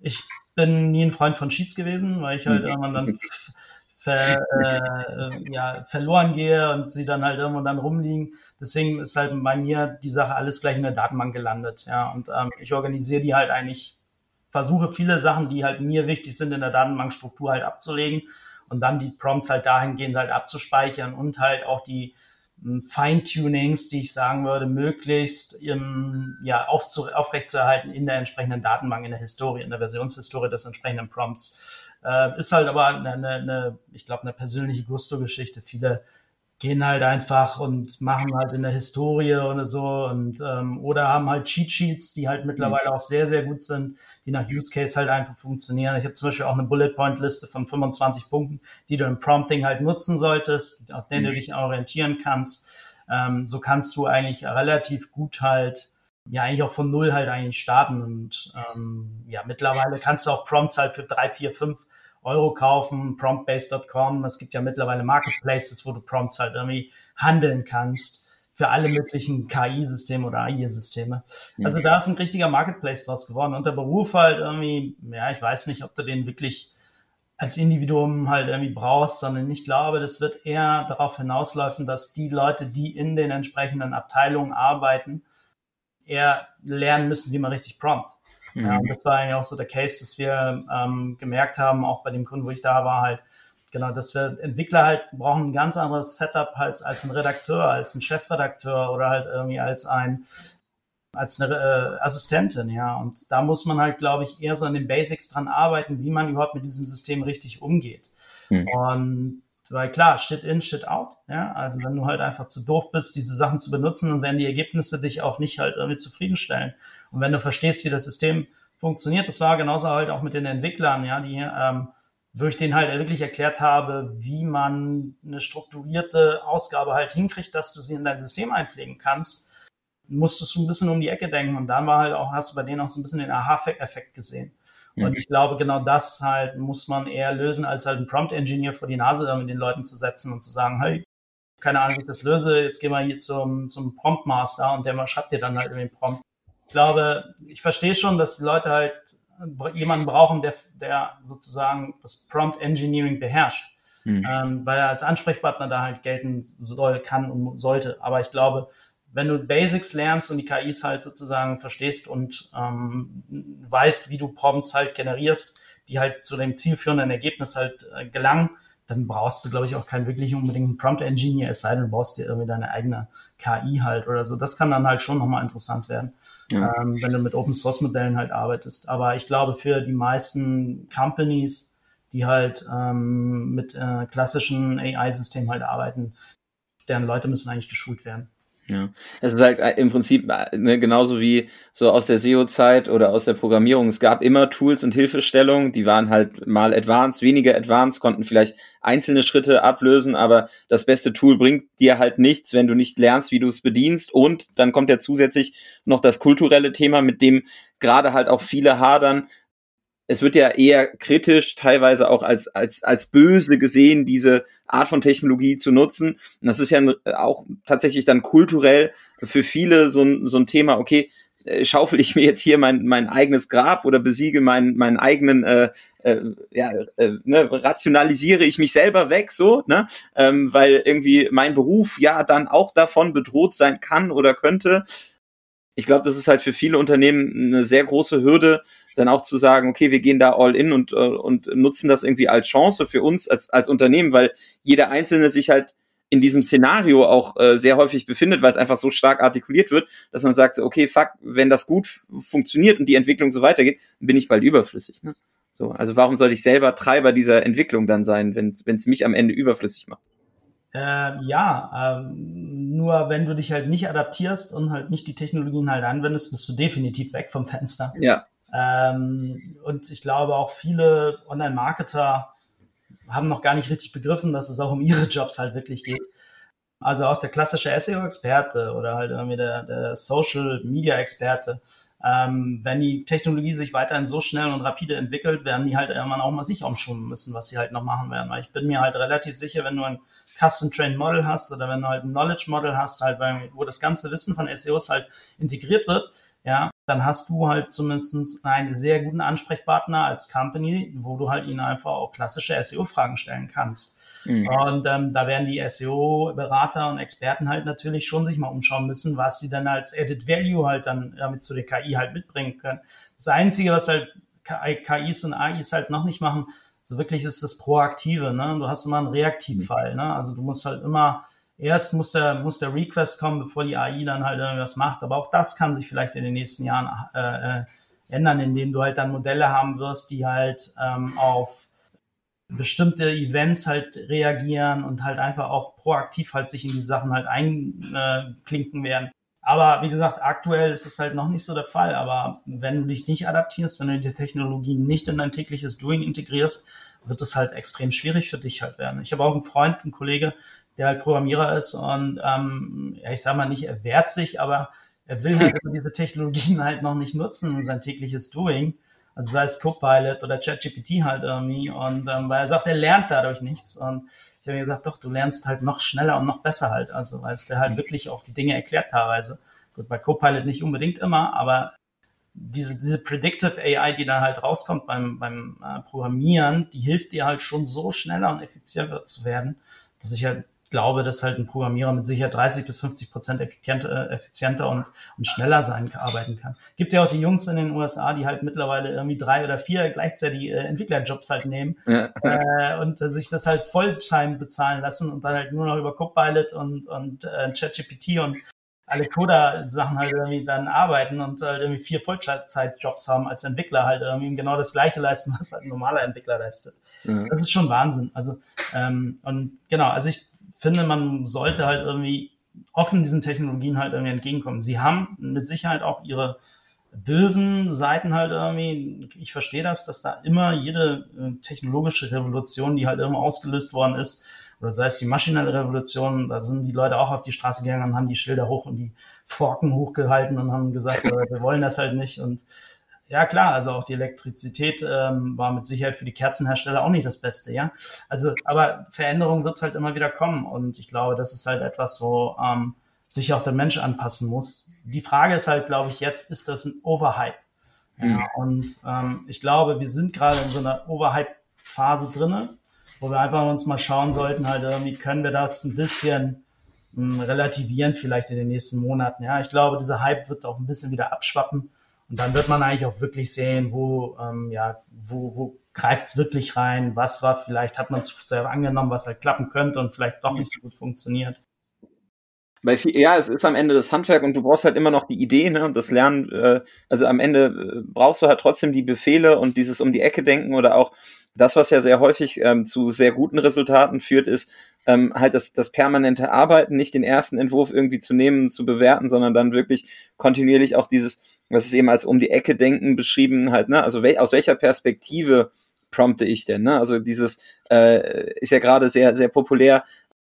ich bin nie ein Freund von Sheets gewesen, weil ich halt mhm. irgendwann dann ver, äh, ja, verloren gehe und sie dann halt irgendwo dann rumliegen. Deswegen ist halt bei mir die Sache alles gleich in der Datenbank gelandet. Ja, und ähm, ich organisiere die halt eigentlich, versuche viele Sachen, die halt mir wichtig sind, in der Datenbankstruktur halt abzulegen und dann die Prompts halt dahingehend halt abzuspeichern und halt auch die hm, Feintunings, die ich sagen würde, möglichst im, ja, aufzu, aufrechtzuerhalten in der entsprechenden Datenbank, in der Historie, in der Versionshistorie des entsprechenden Prompts. Äh, ist halt aber eine, eine, eine ich glaube, eine persönliche Gusto-Geschichte. Viele gehen halt einfach und machen halt in der Historie oder so und ähm, oder haben halt Cheat Sheets, die halt mittlerweile mhm. auch sehr, sehr gut sind, die nach Use Case halt einfach funktionieren. Ich habe zum Beispiel auch eine Bullet Point Liste von 25 Punkten, die du im Prompting halt nutzen solltest, auf denen mhm. du dich orientieren kannst. Ähm, so kannst du eigentlich relativ gut halt ja eigentlich auch von null halt eigentlich starten und ähm, ja mittlerweile kannst du auch Prompts halt für drei, vier, fünf Euro kaufen, promptbase.com. Es gibt ja mittlerweile Marketplaces, wo du Prompts halt irgendwie handeln kannst für alle möglichen KI-Systeme oder AI-Systeme. Also da ist ein richtiger Marketplace draus geworden. Und der Beruf halt irgendwie, ja, ich weiß nicht, ob du den wirklich als Individuum halt irgendwie brauchst, sondern ich glaube, das wird eher darauf hinauslaufen, dass die Leute, die in den entsprechenden Abteilungen arbeiten, eher lernen müssen, wie man richtig prompt. Mhm. Ja, das war eigentlich auch so der Case, dass wir ähm, gemerkt haben, auch bei dem Kunden, wo ich da war, halt, genau, dass wir Entwickler halt brauchen ein ganz anderes Setup als, als ein Redakteur, als ein Chefredakteur oder halt irgendwie als ein als eine äh, Assistentin, ja. Und da muss man halt, glaube ich, eher so an den Basics dran arbeiten, wie man überhaupt mit diesem System richtig umgeht. Mhm. Und weil klar, shit in, shit out. Ja, also wenn du halt einfach zu doof bist, diese Sachen zu benutzen und wenn die Ergebnisse dich auch nicht halt irgendwie zufriedenstellen und wenn du verstehst, wie das System funktioniert, das war genauso halt auch mit den Entwicklern, ja, die, ähm, wo ich denen halt wirklich erklärt habe, wie man eine strukturierte Ausgabe halt hinkriegt, dass du sie in dein System einpflegen kannst, musstest du ein bisschen um die Ecke denken und dann war halt auch, hast du bei denen auch so ein bisschen den Aha-Effekt gesehen. Und ich glaube, genau das halt muss man eher lösen, als halt einen Prompt-Engineer vor die Nase da mit den Leuten zu setzen und zu sagen, hey, keine Ahnung, wie ich das löse, jetzt geh mal hier zum, zum Prompt-Master und der mal schreibt dir dann halt den Prompt. Ich glaube, ich verstehe schon, dass die Leute halt jemanden brauchen, der, der sozusagen das Prompt-Engineering beherrscht. Mhm. Ähm, weil er als Ansprechpartner da halt gelten soll, kann und sollte. Aber ich glaube, wenn du Basics lernst und die KIs halt sozusagen verstehst und ähm, weißt, wie du Prompts halt generierst, die halt zu dem zielführenden Ergebnis halt äh, gelangen, dann brauchst du, glaube ich, auch keinen wirklich unbedingt Prompt Engineer, es sei denn, du brauchst dir irgendwie deine eigene KI halt oder so. Das kann dann halt schon nochmal interessant werden, ja. ähm, wenn du mit Open Source Modellen halt arbeitest. Aber ich glaube, für die meisten Companies, die halt ähm, mit äh, klassischen AI-Systemen halt arbeiten, deren Leute müssen eigentlich geschult werden. Ja, es ist halt äh, im Prinzip äh, ne, genauso wie so aus der SEO-Zeit oder aus der Programmierung. Es gab immer Tools und Hilfestellungen, die waren halt mal advanced, weniger advanced, konnten vielleicht einzelne Schritte ablösen, aber das beste Tool bringt dir halt nichts, wenn du nicht lernst, wie du es bedienst. Und dann kommt ja zusätzlich noch das kulturelle Thema, mit dem gerade halt auch viele hadern, es wird ja eher kritisch, teilweise auch als, als, als böse gesehen, diese Art von Technologie zu nutzen. Und das ist ja auch tatsächlich dann kulturell für viele so ein, so ein Thema, okay, äh, schaufel ich mir jetzt hier mein, mein eigenes Grab oder besiege meinen, meinen eigenen, äh, äh, ja, äh, ne, rationalisiere ich mich selber weg, so, ne, ähm, weil irgendwie mein Beruf ja dann auch davon bedroht sein kann oder könnte ich glaube, das ist halt für viele Unternehmen eine sehr große Hürde, dann auch zu sagen, okay, wir gehen da all in und, äh, und nutzen das irgendwie als Chance für uns als, als Unternehmen, weil jeder Einzelne sich halt in diesem Szenario auch äh, sehr häufig befindet, weil es einfach so stark artikuliert wird, dass man sagt, so, okay, fuck, wenn das gut funktioniert und die Entwicklung so weitergeht, bin ich bald überflüssig. Ne? So, also warum soll ich selber Treiber dieser Entwicklung dann sein, wenn es mich am Ende überflüssig macht? Äh, ja, ähm, nur wenn du dich halt nicht adaptierst und halt nicht die Technologien halt anwendest, bist du definitiv weg vom Fenster. Ja. Ähm, und ich glaube auch viele Online-Marketer haben noch gar nicht richtig begriffen, dass es auch um ihre Jobs halt wirklich geht. Also auch der klassische SEO-Experte oder halt irgendwie der, der Social-Media-Experte ähm, wenn die Technologie sich weiterhin so schnell und rapide entwickelt, werden die halt irgendwann auch mal sich umschulen müssen, was sie halt noch machen werden. Weil ich bin mir halt relativ sicher, wenn du ein Custom-Trained Model hast oder wenn du halt ein Knowledge Model hast, halt, wo das ganze Wissen von SEOs halt integriert wird, ja, dann hast du halt zumindest einen sehr guten Ansprechpartner als Company, wo du halt ihnen einfach auch klassische SEO-Fragen stellen kannst. Mhm. Und ähm, da werden die SEO-Berater und Experten halt natürlich schon sich mal umschauen müssen, was sie dann als Added Value halt dann damit zu der KI halt mitbringen können. Das Einzige, was halt KIs und AIs halt noch nicht machen, so wirklich ist das Proaktive. Ne? Du hast immer einen Reaktivfall. Ne? Also du musst halt immer erst muss der, muss der Request kommen, bevor die AI dann halt irgendwas macht. Aber auch das kann sich vielleicht in den nächsten Jahren äh, äh ändern, indem du halt dann Modelle haben wirst, die halt ähm, auf bestimmte Events halt reagieren und halt einfach auch proaktiv halt sich in die Sachen halt einklinken werden. Aber wie gesagt, aktuell ist es halt noch nicht so der Fall. Aber wenn du dich nicht adaptierst, wenn du die Technologie nicht in dein tägliches Doing integrierst, wird es halt extrem schwierig für dich halt werden. Ich habe auch einen Freund, einen Kollege, der halt Programmierer ist und ähm, ja, ich sage mal nicht, er wehrt sich, aber er will halt diese Technologien halt noch nicht nutzen in sein tägliches Doing also sei es Copilot oder ChatGPT halt irgendwie. Und ähm, weil er sagt, er lernt dadurch nichts. Und ich habe mir gesagt, doch, du lernst halt noch schneller und noch besser halt. Also weil es dir halt wirklich auch die Dinge erklärt teilweise. Gut, bei Copilot nicht unbedingt immer, aber diese, diese Predictive AI, die da halt rauskommt beim, beim äh, Programmieren, die hilft dir halt schon so schneller und effizienter zu werden, dass ich halt glaube, dass halt ein Programmierer mit sicher 30 bis 50 Prozent effizienter, äh, effizienter und, und schneller sein arbeiten kann. Gibt ja auch die Jungs in den USA, die halt mittlerweile irgendwie drei oder vier gleichzeitig äh, Entwicklerjobs halt nehmen ja. äh, und äh, sich das halt Volltime bezahlen lassen und dann halt nur noch über Copilot und, und äh, ChatGPT und alle Coder-Sachen halt irgendwie dann arbeiten und halt irgendwie vier Vollzeitjobs haben als Entwickler halt irgendwie genau das gleiche leisten, was halt ein normaler Entwickler leistet. Mhm. Das ist schon Wahnsinn. Also ähm, und genau, also ich finde, man sollte halt irgendwie offen diesen Technologien halt irgendwie entgegenkommen. Sie haben mit Sicherheit auch ihre bösen Seiten halt irgendwie. Ich verstehe das, dass da immer jede äh, technologische Revolution, die halt irgendwo ausgelöst worden ist, oder sei es die maschinelle Revolution, da sind die Leute auch auf die Straße gegangen und haben die Schilder hoch und die Forken hochgehalten und haben gesagt, äh, wir wollen das halt nicht. Und ja, klar, also auch die Elektrizität ähm, war mit Sicherheit für die Kerzenhersteller auch nicht das Beste, ja. Also, aber Veränderung wird halt immer wieder kommen und ich glaube, das ist halt etwas, wo ähm, sich auch der Mensch anpassen muss. Die Frage ist halt, glaube ich, jetzt, ist das ein Overhype? Ja, mhm. und ähm, ich glaube, wir sind gerade in so einer Overhype-Phase drinne, wo wir einfach uns mal schauen sollten, halt irgendwie können wir das ein bisschen mh, relativieren vielleicht in den nächsten Monaten. Ja, ich glaube, dieser Hype wird auch ein bisschen wieder abschwappen und dann wird man eigentlich auch wirklich sehen, wo, ähm, ja, wo, wo greift es wirklich rein, was war vielleicht, hat man zu sehr angenommen, was halt klappen könnte und vielleicht doch nicht so gut funktioniert. Bei viel, ja, es ist am Ende das Handwerk und du brauchst halt immer noch die Idee, ne, und das Lernen, äh, also am Ende äh, brauchst du halt trotzdem die Befehle und dieses um die Ecke denken oder auch das, was ja sehr häufig ähm, zu sehr guten Resultaten führt, ist ähm, halt das, das permanente Arbeiten, nicht den ersten Entwurf irgendwie zu nehmen, zu bewerten, sondern dann wirklich kontinuierlich auch dieses, was ist eben als um die Ecke denken beschrieben, halt, ne, also wel, aus welcher Perspektive prompte ich denn, ne? Also dieses äh, ist ja gerade sehr, sehr populär,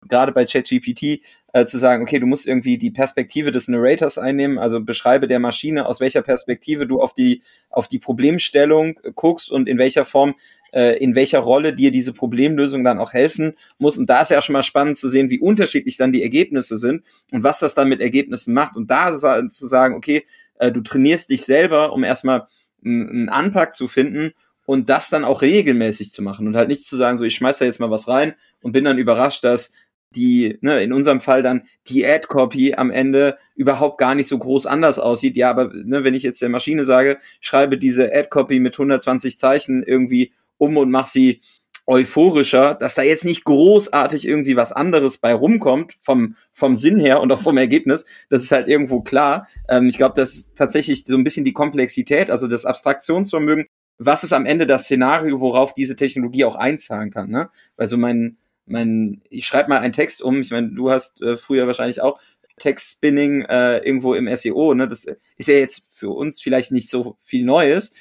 gerade bei ChatGPT, äh, zu sagen, okay, du musst irgendwie die Perspektive des Narrators einnehmen, also beschreibe der Maschine, aus welcher Perspektive du auf die, auf die Problemstellung guckst und in welcher Form, äh, in welcher Rolle dir diese Problemlösung dann auch helfen muss. Und da ist ja schon mal spannend zu sehen, wie unterschiedlich dann die Ergebnisse sind und was das dann mit Ergebnissen macht. Und da zu sagen, okay, du trainierst dich selber, um erstmal einen Anpack zu finden und das dann auch regelmäßig zu machen und halt nicht zu sagen, so ich schmeiß da jetzt mal was rein und bin dann überrascht, dass die, ne, in unserem Fall dann die Ad-Copy am Ende überhaupt gar nicht so groß anders aussieht. Ja, aber ne, wenn ich jetzt der Maschine sage, schreibe diese Ad-Copy mit 120 Zeichen irgendwie um und mach sie euphorischer, dass da jetzt nicht großartig irgendwie was anderes bei rumkommt, vom, vom Sinn her und auch vom Ergebnis, das ist halt irgendwo klar. Ähm, ich glaube, dass tatsächlich so ein bisschen die Komplexität, also das Abstraktionsvermögen, was ist am Ende das Szenario, worauf diese Technologie auch einzahlen kann. Ne? Weil so mein, mein, ich schreibe mal einen Text um, ich meine, du hast äh, früher wahrscheinlich auch Text-Spinning äh, irgendwo im SEO, ne? Das ist ja jetzt für uns vielleicht nicht so viel Neues.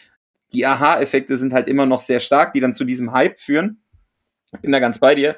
Die Aha-Effekte sind halt immer noch sehr stark, die dann zu diesem Hype führen. Bin da ganz bei dir.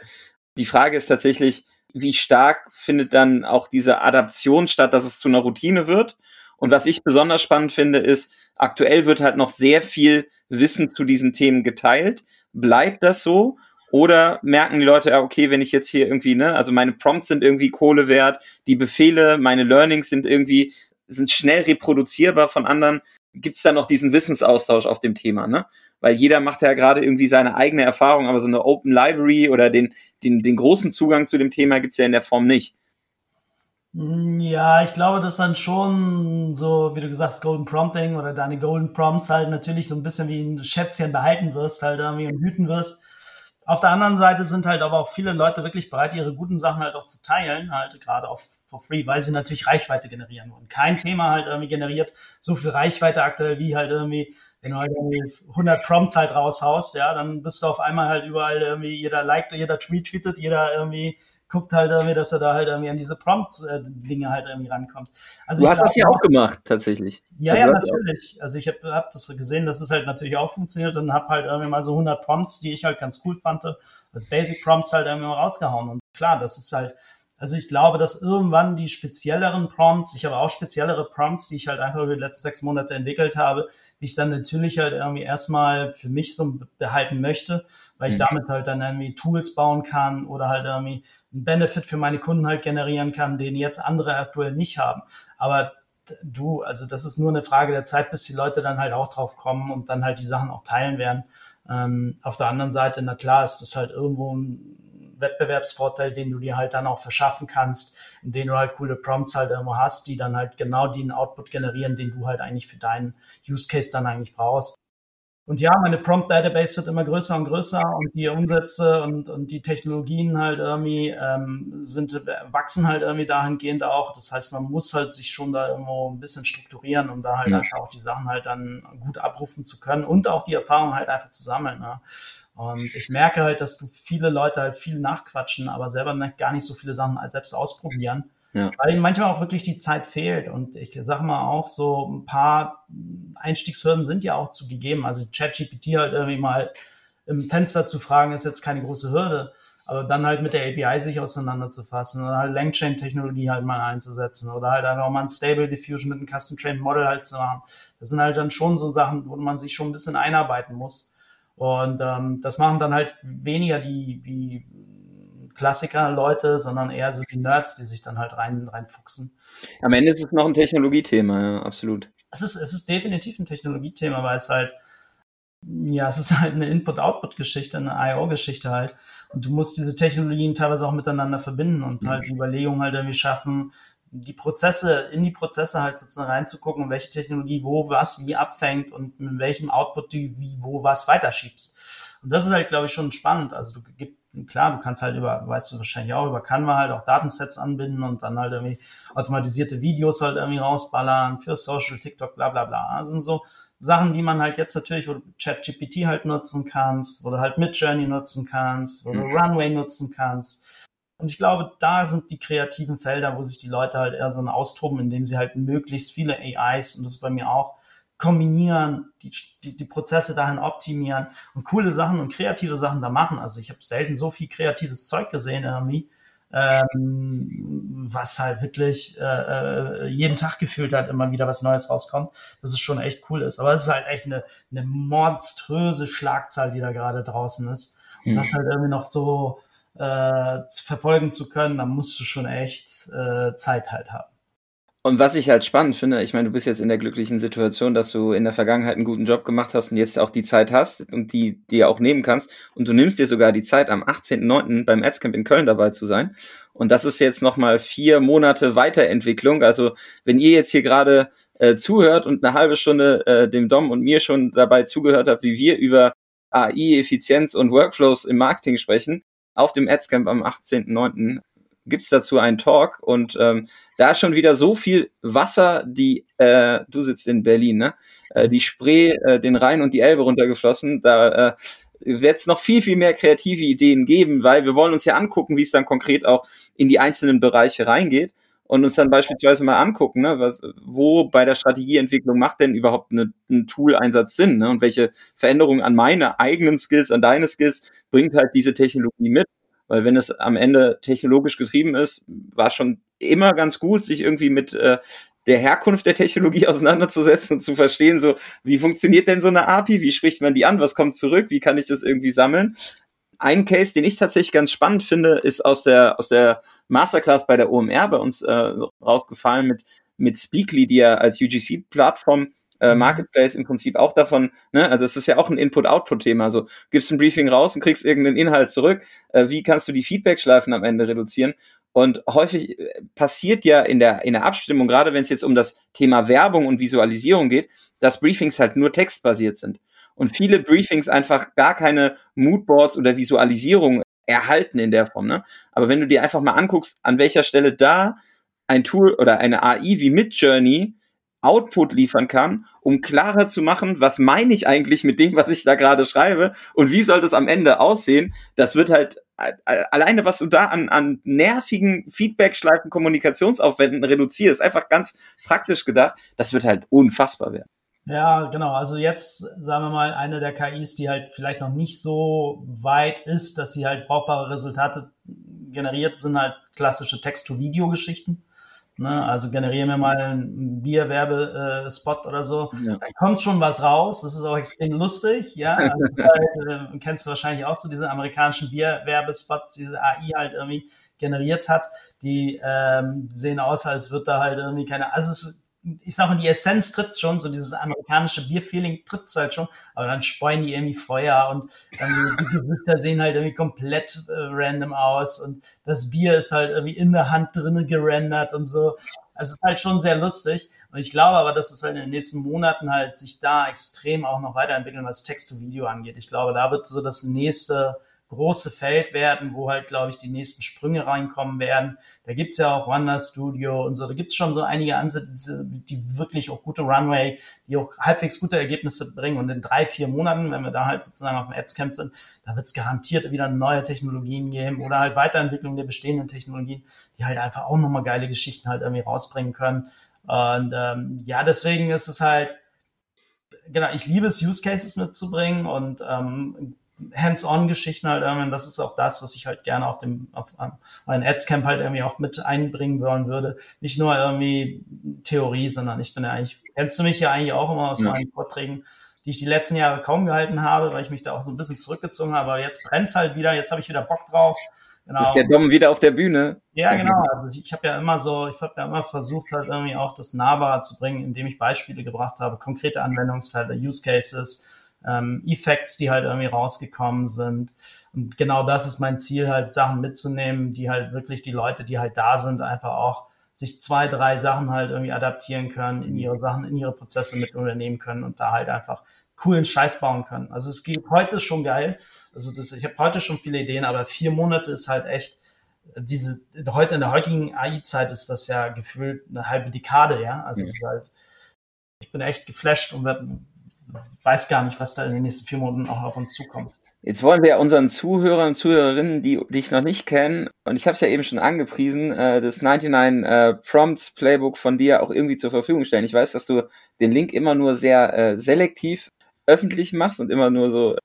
Die Frage ist tatsächlich, wie stark findet dann auch diese Adaption statt, dass es zu einer Routine wird? Und was ich besonders spannend finde, ist, aktuell wird halt noch sehr viel Wissen zu diesen Themen geteilt. Bleibt das so? Oder merken die Leute, okay, wenn ich jetzt hier irgendwie, ne, also meine Prompts sind irgendwie Kohle wert, die Befehle, meine Learnings sind irgendwie, sind schnell reproduzierbar von anderen. Gibt es da noch diesen Wissensaustausch auf dem Thema, ne? Weil jeder macht ja gerade irgendwie seine eigene Erfahrung, aber so eine Open Library oder den, den, den großen Zugang zu dem Thema gibt's ja in der Form nicht. Ja, ich glaube, dass dann schon so, wie du gesagt hast, Golden Prompting oder deine Golden Prompts halt natürlich so ein bisschen wie ein Schätzchen behalten wirst, halt irgendwie und hüten wirst. Auf der anderen Seite sind halt aber auch viele Leute wirklich bereit, ihre guten Sachen halt auch zu teilen, halt gerade auch for free, weil sie natürlich Reichweite generieren wollen. Kein Thema halt irgendwie generiert so viel Reichweite aktuell wie halt irgendwie, wenn du halt irgendwie 100 Prompts halt raushaust, ja, dann bist du auf einmal halt überall irgendwie, jeder liked, jeder tweet tweetet, jeder irgendwie guckt halt irgendwie, dass er da halt irgendwie an diese Prompts-Dinge äh, halt irgendwie rankommt. Also du hast glaub, das ja auch gemacht, tatsächlich. Ja, also ja, natürlich. Also ich habe hab das gesehen, dass es halt natürlich auch funktioniert und habe halt irgendwie mal so 100 Prompts, die ich halt ganz cool fand, als Basic Prompts halt irgendwie mal rausgehauen. Und klar, das ist halt, also ich glaube, dass irgendwann die spezielleren Prompts, ich habe auch speziellere Prompts, die ich halt einfach über die letzten sechs Monate entwickelt habe, die ich dann natürlich halt irgendwie erstmal für mich so behalten möchte, weil ich mhm. damit halt dann irgendwie Tools bauen kann oder halt irgendwie einen Benefit für meine Kunden halt generieren kann, den jetzt andere aktuell nicht haben. Aber du, also das ist nur eine Frage der Zeit, bis die Leute dann halt auch drauf kommen und dann halt die Sachen auch teilen werden. Ähm, auf der anderen Seite, na klar, ist das halt irgendwo ein Wettbewerbsvorteil, den du dir halt dann auch verschaffen kannst, indem du halt coole Prompts halt irgendwo hast, die dann halt genau den Output generieren, den du halt eigentlich für deinen Use Case dann eigentlich brauchst. Und ja, meine Prompt Database wird immer größer und größer und die Umsätze und, und die Technologien halt irgendwie ähm, sind wachsen halt irgendwie dahingehend auch. Das heißt, man muss halt sich schon da irgendwo ein bisschen strukturieren, um da halt ja. einfach auch die Sachen halt dann gut abrufen zu können und auch die Erfahrung halt einfach zu sammeln. Ne? Und ich merke halt, dass du viele Leute halt viel nachquatschen, aber selber gar nicht so viele Sachen als selbst ausprobieren. Ja. Weil manchmal auch wirklich die Zeit fehlt. Und ich sage mal auch, so ein paar Einstiegshürden sind ja auch zu gegeben. Also ChatGPT halt irgendwie mal im Fenster zu fragen, ist jetzt keine große Hürde. Aber dann halt mit der API sich auseinanderzufassen oder halt Langchain-Technologie halt mal einzusetzen oder halt einfach mal ein Stable Diffusion mit einem Custom-Trained Model halt zu machen. Das sind halt dann schon so Sachen, wo man sich schon ein bisschen einarbeiten muss. Und ähm, das machen dann halt weniger die, die Klassiker-Leute, sondern eher so die Nerds, die sich dann halt rein, reinfuchsen. Am Ende ist es noch ein Technologiethema, ja, absolut. Es ist, es ist definitiv ein Technologiethema, weil es halt, Ja, es ist halt eine Input-Output-Geschichte, eine I.O.-Geschichte halt. Und du musst diese Technologien teilweise auch miteinander verbinden und halt die Überlegungen halt irgendwie schaffen, die Prozesse, in die Prozesse halt sozusagen reinzugucken, welche Technologie wo was wie abfängt und mit welchem Output du wie wo was weiterschiebst. Und das ist halt, glaube ich, schon spannend. Also du gibst klar, du kannst halt über, weißt du wahrscheinlich auch, über Canva halt auch Datensets anbinden und dann halt irgendwie automatisierte Videos halt irgendwie rausballern für Social, TikTok, bla bla bla. Das sind so Sachen, die man halt jetzt natürlich, wo du ChatGPT halt nutzen kannst, wo du halt Midjourney nutzen kannst, wo du mhm. Runway nutzen kannst. Und ich glaube, da sind die kreativen Felder, wo sich die Leute halt eher so austoben, indem sie halt möglichst viele AIs, und das ist bei mir auch, kombinieren, die, die, die Prozesse dahin optimieren und coole Sachen und kreative Sachen da machen. Also ich habe selten so viel kreatives Zeug gesehen irgendwie, ähm, was halt wirklich äh, äh, jeden Tag gefühlt hat, immer wieder was Neues rauskommt, dass es schon echt cool ist. Aber es ist halt echt eine, eine monströse Schlagzahl, die da gerade draußen ist. Und mhm. das halt irgendwie noch so äh, verfolgen zu können, da musst du schon echt äh, Zeit halt haben. Und was ich halt spannend finde, ich meine, du bist jetzt in der glücklichen Situation, dass du in der Vergangenheit einen guten Job gemacht hast und jetzt auch die Zeit hast und die dir auch nehmen kannst. Und du nimmst dir sogar die Zeit, am 18.09. beim Adscamp in Köln dabei zu sein. Und das ist jetzt nochmal vier Monate Weiterentwicklung. Also wenn ihr jetzt hier gerade äh, zuhört und eine halbe Stunde äh, dem Dom und mir schon dabei zugehört habt, wie wir über AI, Effizienz und Workflows im Marketing sprechen, auf dem Adscamp am 18.09 gibt's dazu einen Talk und ähm, da ist schon wieder so viel Wasser, die, äh, du sitzt in Berlin, ne? Äh, die Spree, äh, den Rhein und die Elbe runtergeflossen, da äh, wird es noch viel, viel mehr kreative Ideen geben, weil wir wollen uns ja angucken, wie es dann konkret auch in die einzelnen Bereiche reingeht und uns dann beispielsweise mal angucken, ne, was, wo bei der Strategieentwicklung macht denn überhaupt eine, ein Tool-Einsatz Sinn ne, und welche Veränderungen an meine eigenen Skills, an deine Skills bringt halt diese Technologie mit. Weil wenn es am Ende technologisch getrieben ist, war schon immer ganz gut, sich irgendwie mit äh, der Herkunft der Technologie auseinanderzusetzen und zu verstehen, so wie funktioniert denn so eine API, wie spricht man die an, was kommt zurück, wie kann ich das irgendwie sammeln. Ein Case, den ich tatsächlich ganz spannend finde, ist aus der aus der Masterclass bei der OMR bei uns äh, rausgefallen mit mit Speakly, die ja als UGC-Plattform äh. Marketplace im Prinzip auch davon, ne, also es ist ja auch ein Input-Output-Thema. So, gibst ein Briefing raus und kriegst irgendeinen Inhalt zurück. Äh, wie kannst du die Feedback-Schleifen am Ende reduzieren? Und häufig äh, passiert ja in der, in der Abstimmung, gerade wenn es jetzt um das Thema Werbung und Visualisierung geht, dass Briefings halt nur textbasiert sind. Und viele Briefings einfach gar keine Moodboards oder Visualisierung erhalten in der Form. Ne? Aber wenn du dir einfach mal anguckst, an welcher Stelle da ein Tool oder eine AI wie Midjourney Output liefern kann, um klarer zu machen, was meine ich eigentlich mit dem, was ich da gerade schreibe und wie soll das am Ende aussehen. Das wird halt alleine, was du da an, an nervigen Feedback-Schleifen, Kommunikationsaufwänden reduzierst, einfach ganz praktisch gedacht, das wird halt unfassbar werden. Ja, genau. Also jetzt sagen wir mal eine der KIs, die halt vielleicht noch nicht so weit ist, dass sie halt brauchbare Resultate generiert, sind halt klassische Text-to-Video-Geschichten. Ne? Also generieren wir mal einen Bierwerbespot oder so. Ja. Da kommt schon was raus. Das ist auch extrem lustig. Ja, also halt, äh, kennst du wahrscheinlich auch so diese amerikanischen Bierwerbespots, diese AI halt irgendwie generiert hat. Die ähm, sehen aus, als wird da halt irgendwie keine. Also es ich sag mal, die Essenz trifft schon, so dieses amerikanische Bierfeeling trifft es halt schon, aber dann speuen die irgendwie Feuer und dann die Gesichter sehen halt irgendwie komplett äh, random aus und das Bier ist halt irgendwie in der Hand drinnen gerendert und so. Also es ist halt schon sehr lustig und ich glaube aber, dass es halt in den nächsten Monaten halt sich da extrem auch noch weiterentwickeln, was Text-to-Video angeht. Ich glaube, da wird so das nächste große Feld werden, wo halt, glaube ich, die nächsten Sprünge reinkommen werden. Da gibt's ja auch Wonder Studio und so. Da gibt's schon so einige Ansätze, die wirklich auch gute Runway, die auch halbwegs gute Ergebnisse bringen. Und in drei, vier Monaten, wenn wir da halt sozusagen auf dem Ads-Camp sind, da wird's garantiert wieder neue Technologien geben oder halt Weiterentwicklung der bestehenden Technologien, die halt einfach auch nochmal geile Geschichten halt irgendwie rausbringen können. Und ähm, ja, deswegen ist es halt, genau, ich liebe es, Use Cases mitzubringen und ähm, Hands-on-Geschichten halt irgendwie. das ist auch das, was ich halt gerne auf dem auf ein Ads-Camp halt irgendwie auch mit einbringen wollen würde. Nicht nur irgendwie Theorie, sondern ich bin ja eigentlich, kennst du mich ja eigentlich auch immer aus ja. meinen Vorträgen, die ich die letzten Jahre kaum gehalten habe, weil ich mich da auch so ein bisschen zurückgezogen habe. Aber jetzt brennt's halt wieder, jetzt habe ich wieder Bock drauf. Genau. Jetzt ist der Dom wieder auf der Bühne. Ja, genau. Also ich, ich habe ja immer so, ich habe ja immer versucht, halt irgendwie auch das nahbarer zu bringen, indem ich Beispiele gebracht habe, konkrete Anwendungsfälle, Use Cases, ähm, Effects, die halt irgendwie rausgekommen sind. Und genau das ist mein Ziel, halt Sachen mitzunehmen, die halt wirklich die Leute, die halt da sind, einfach auch sich zwei, drei Sachen halt irgendwie adaptieren können, in ihre Sachen, in ihre Prozesse mit übernehmen können und da halt einfach coolen Scheiß bauen können. Also es geht heute schon geil. Also das, ich habe heute schon viele Ideen, aber vier Monate ist halt echt diese heute in der heutigen AI-Zeit ist das ja gefühlt eine halbe Dekade, ja. Also ja. Halt, ich bin echt geflasht und weiß gar nicht, was da in den nächsten vier Monaten auch auf uns zukommt. Jetzt wollen wir unseren Zuhörern und Zuhörerinnen, die dich noch nicht kennen, und ich habe es ja eben schon angepriesen, äh, das 99 äh, Prompts Playbook von dir auch irgendwie zur Verfügung stellen. Ich weiß, dass du den Link immer nur sehr äh, selektiv öffentlich machst und immer nur so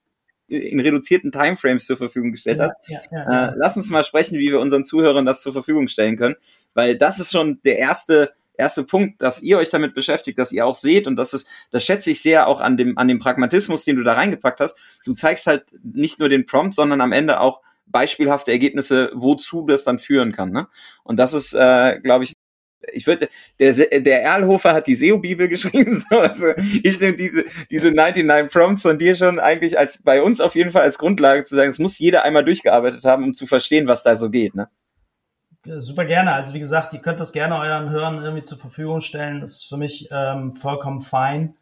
in reduzierten Timeframes zur Verfügung gestellt hast. Ja, ja, ja, äh, lass uns mal sprechen, wie wir unseren Zuhörern das zur Verfügung stellen können, weil das ist schon der erste erste Punkt, dass ihr euch damit beschäftigt, dass ihr auch seht und das ist, das schätze ich sehr auch an dem, an dem Pragmatismus, den du da reingepackt hast. Du zeigst halt nicht nur den Prompt, sondern am Ende auch beispielhafte Ergebnisse, wozu das dann führen kann. Ne? Und das ist, äh, glaube ich, ich würde, der, der Erlhofer hat die SEO-Bibel geschrieben, so, also ich nehme diese, diese 99 Prompts von dir schon eigentlich als, bei uns auf jeden Fall als Grundlage zu sagen, es muss jeder einmal durchgearbeitet haben, um zu verstehen, was da so geht, ne? Super gerne. Also wie gesagt, ihr könnt das gerne euren Hörern irgendwie zur Verfügung stellen. Das ist für mich ähm, vollkommen fein.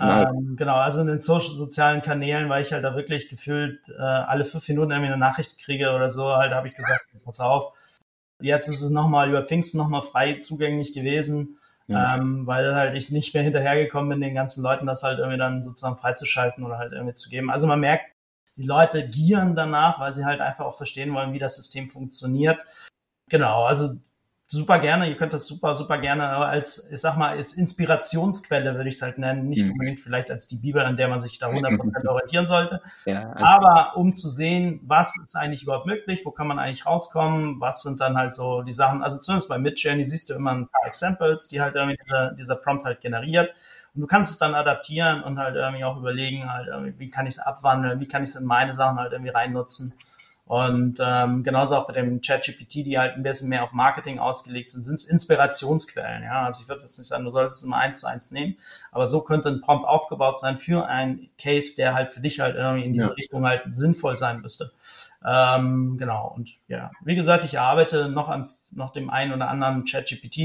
Ähm, genau, also in den Social, sozialen Kanälen, weil ich halt da wirklich gefühlt äh, alle fünf Minuten irgendwie eine Nachricht kriege oder so, halt habe ich gesagt, pass auf, Jetzt ist es nochmal über Pfingsten nochmal frei zugänglich gewesen, ja. ähm, weil halt ich nicht mehr hinterhergekommen bin, den ganzen Leuten das halt irgendwie dann sozusagen freizuschalten oder halt irgendwie zu geben. Also man merkt, die Leute gieren danach, weil sie halt einfach auch verstehen wollen, wie das System funktioniert. Genau, also super gerne, ihr könnt das super, super gerne als, ich sag mal, als Inspirationsquelle würde ich es halt nennen, nicht mhm. unbedingt vielleicht als die Bibel, an der man sich da 100% orientieren sollte, ja, also aber um zu sehen, was ist eigentlich überhaupt möglich, wo kann man eigentlich rauskommen, was sind dann halt so die Sachen, also zumindest bei Midjourney siehst du immer ein paar Examples, die halt irgendwie dieser, dieser Prompt halt generiert. Und du kannst es dann adaptieren und halt irgendwie auch überlegen, halt irgendwie, wie kann ich es abwandeln, wie kann ich es in meine Sachen halt irgendwie reinnutzen und ähm, genauso auch bei dem ChatGPT, die halt ein bisschen mehr auf Marketing ausgelegt sind, sind es Inspirationsquellen. Ja, also ich würde jetzt nicht sagen, du solltest es immer eins zu eins nehmen, aber so könnte ein Prompt aufgebaut sein für einen Case, der halt für dich halt irgendwie in diese ja. Richtung halt sinnvoll sein müsste. Ähm, genau. Und ja, wie gesagt, ich arbeite noch an noch dem einen oder anderen ChatGPT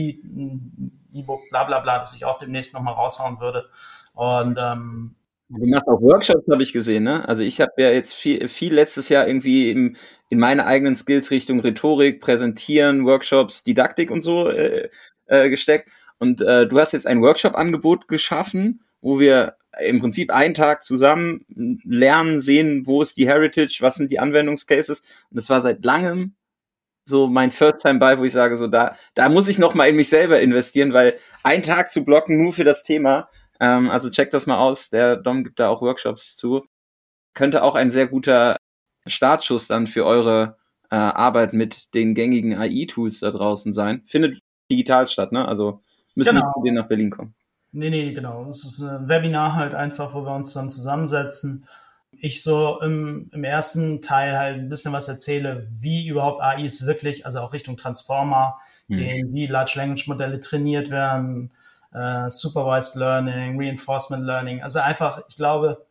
E-Book, bla bla bla, das ich auch demnächst nochmal raushauen würde. Und ähm, Du machst auch Workshops, habe ich gesehen, ne? Also ich habe ja jetzt viel, viel letztes Jahr irgendwie im, in meine eigenen Skills Richtung Rhetorik, Präsentieren, Workshops, Didaktik und so äh, äh, gesteckt. Und äh, du hast jetzt ein Workshop-Angebot geschaffen, wo wir im Prinzip einen Tag zusammen lernen, sehen, wo ist die Heritage, was sind die Anwendungscases. Und das war seit langem so mein First Time Buy, wo ich sage, so da, da muss ich noch mal in mich selber investieren, weil einen Tag zu blocken nur für das Thema, ähm, also checkt das mal aus. Der Dom gibt da auch Workshops zu. Könnte auch ein sehr guter Startschuss dann für eure äh, Arbeit mit den gängigen AI-Tools da draußen sein. Findet digital statt, ne? Also müssen genau. nicht nach Berlin kommen. Nee, nee, genau. Es ist ein Webinar halt einfach, wo wir uns dann zusammensetzen. Ich so im, im ersten Teil halt ein bisschen was erzähle, wie überhaupt AIs wirklich, also auch Richtung Transformer hm. gehen, wie Large Language Modelle trainiert werden, äh, Supervised Learning, Reinforcement Learning. Also einfach, ich glaube,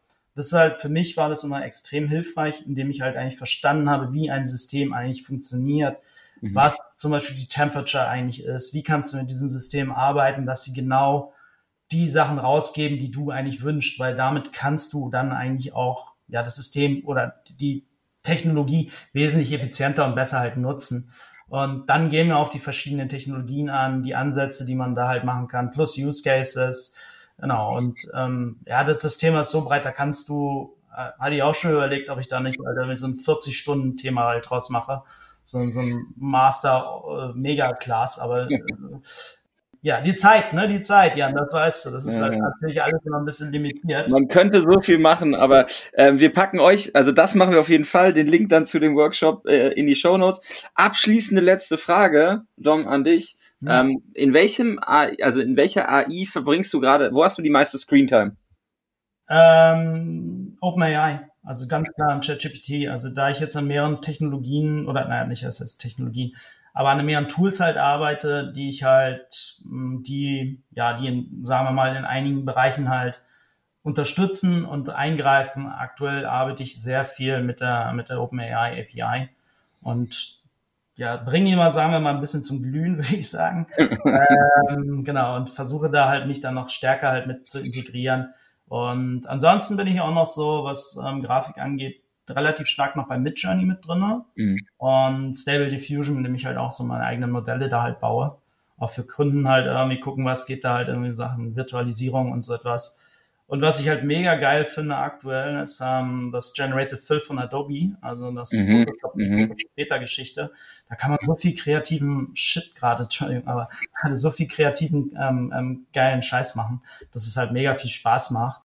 halt, für mich war das immer extrem hilfreich, indem ich halt eigentlich verstanden habe, wie ein System eigentlich funktioniert, mhm. was zum Beispiel die Temperature eigentlich ist, wie kannst du mit diesem System arbeiten, dass sie genau die Sachen rausgeben, die du eigentlich wünschst, weil damit kannst du dann eigentlich auch, ja, das System oder die Technologie wesentlich effizienter und besser halt nutzen. Und dann gehen wir auf die verschiedenen Technologien an, die Ansätze, die man da halt machen kann, plus Use Cases. Genau. Und ähm, ja, das, das Thema ist so breit, da kannst du, äh, hatte ich auch schon überlegt, ob ich da nicht Alter, so ein 40-Stunden-Thema halt draus mache. So, so ein Master äh, Mega-Class, aber äh, ja, die Zeit, ne, die Zeit, Jan, das weißt du. Das ist ja, halt natürlich alles immer ein bisschen limitiert. Man könnte so viel machen, aber äh, wir packen euch, also das machen wir auf jeden Fall, den Link dann zu dem Workshop äh, in die Show Notes. Abschließende letzte Frage, Dom, an dich. Ja. Ähm, in welchem, AI, also in welcher AI verbringst du gerade, wo hast du die meiste Screentime? Ähm, OpenAI. Also ganz klar im ChatGPT. Also da ich jetzt an mehreren Technologien oder naja, nicht erst als Technologien, aber an mehreren Tools halt arbeite, die ich halt, hm, die, ja, die, in, sagen wir mal, in einigen Bereichen halt unterstützen und eingreifen. Aktuell arbeite ich sehr viel mit der, mit der OpenAI API und ja, bringe ihn mal, sagen wir mal, ein bisschen zum Glühen, würde ich sagen. ähm, genau, und versuche da halt mich dann noch stärker halt mit zu integrieren. Und ansonsten bin ich auch noch so, was ähm, Grafik angeht, relativ stark noch bei Midjourney mit drinne mhm. und Stable Diffusion, mit dem ich halt auch so meine eigenen Modelle da halt baue. Auch für Kunden halt irgendwie gucken, was geht da halt irgendwie in Sachen Virtualisierung und so etwas. Und was ich halt mega geil finde aktuell, ist ähm, das Generated Fill von Adobe, also das mhm, Photoshop, mhm. Beta-Geschichte. Da kann man so viel kreativen Shit gerade, Entschuldigung, aber so viel kreativen, ähm, ähm, geilen Scheiß machen, dass es halt mega viel Spaß macht.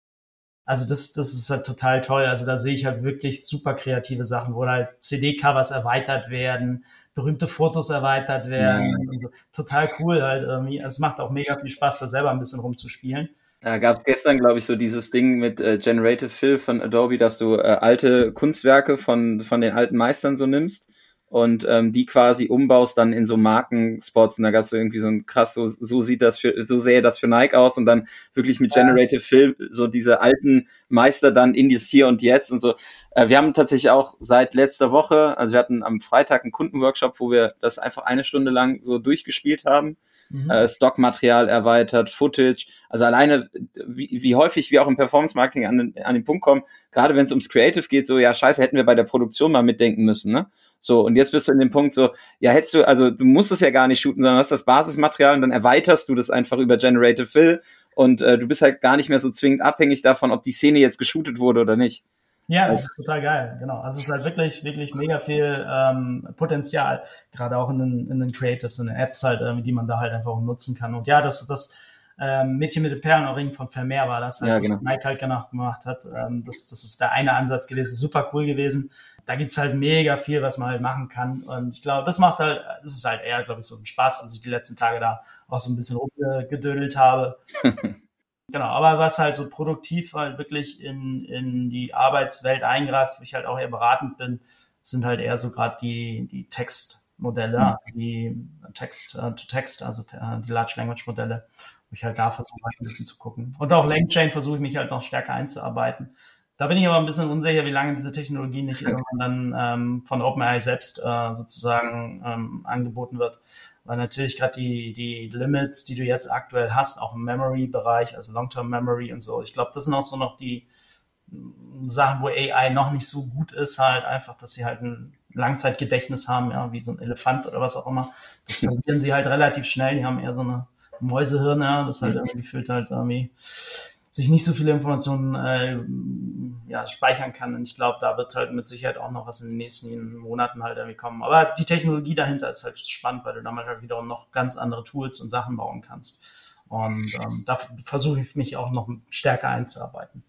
Also das, das ist halt total toll. Also da sehe ich halt wirklich super kreative Sachen, wo halt CD-Covers erweitert werden, berühmte Fotos erweitert werden. Ja. So. Total cool halt irgendwie. Es macht auch mega viel Spaß, da selber ein bisschen rumzuspielen. Ja, gab es gestern, glaube ich, so dieses Ding mit äh, Generative Fill von Adobe, dass du äh, alte Kunstwerke von, von den alten Meistern so nimmst und ähm, die quasi umbaust dann in so Markenspots. Und da gab es so irgendwie so ein krass, so, so sieht das für, so sähe das für Nike aus. Und dann wirklich mit Generative Fill so diese alten Meister dann in das Hier und Jetzt und so. Äh, wir haben tatsächlich auch seit letzter Woche, also wir hatten am Freitag einen Kundenworkshop, wo wir das einfach eine Stunde lang so durchgespielt haben mhm. äh, Stockmaterial erweitert, Footage. Also alleine, wie, wie häufig wir auch im Performance Marketing an, an den Punkt kommen, gerade wenn es ums Creative geht, so, ja, scheiße, hätten wir bei der Produktion mal mitdenken müssen, ne? So, und jetzt bist du in dem Punkt so, ja, hättest du, also du musst es ja gar nicht shooten, sondern hast das Basismaterial und dann erweiterst du das einfach über Generative Fill und äh, du bist halt gar nicht mehr so zwingend abhängig davon, ob die Szene jetzt geshootet wurde oder nicht. Ja, das ist total geil, genau. Also es ist halt wirklich, wirklich mega viel ähm, Potenzial, gerade auch in den, in den Creatives, in den Ads halt, ähm, die man da halt einfach nutzen kann. Und ja, das, das ähm, Mädchen mit dem Perlenohrring von Vermeer war das, halt, ja, genau. was Nike halt genau gemacht hat. Ähm, das, das ist der eine Ansatz gewesen, super cool gewesen. Da gibt's halt mega viel, was man halt machen kann. Und ich glaube, das macht halt, das ist halt eher, glaube ich, so ein Spaß, dass ich die letzten Tage da auch so ein bisschen rumgedödelt habe. Genau, aber was halt so produktiv halt wirklich in, in die Arbeitswelt eingreift, wo ich halt auch eher beratend bin, sind halt eher so gerade die, die Textmodelle, mhm. also die Text-to-Text, äh, also äh, die Large Language Modelle, wo ich halt da versuche, ein bisschen zu gucken. Und auch Langchain versuche ich mich halt noch stärker einzuarbeiten. Da bin ich aber ein bisschen unsicher, wie lange diese Technologie nicht irgendwann dann ähm, von OpenAI selbst äh, sozusagen ähm, angeboten wird weil natürlich gerade die, die Limits, die du jetzt aktuell hast, auch im Memory-Bereich, also Long-Term Memory und so, ich glaube, das sind auch so noch die mm, Sachen, wo AI noch nicht so gut ist, halt einfach, dass sie halt ein Langzeitgedächtnis haben, ja, wie so ein Elefant oder was auch immer. Das verlieren sie halt relativ schnell, die haben eher so eine Mäusehirn, ja, das halt irgendwie gefühlt halt irgendwie sich nicht so viele Informationen äh, ja, speichern kann. Und ich glaube, da wird halt mit Sicherheit auch noch was in den nächsten Monaten halt irgendwie kommen. Aber die Technologie dahinter ist halt spannend, weil du damit halt wieder noch ganz andere Tools und Sachen bauen kannst. Und ähm, da versuche ich mich auch noch stärker einzuarbeiten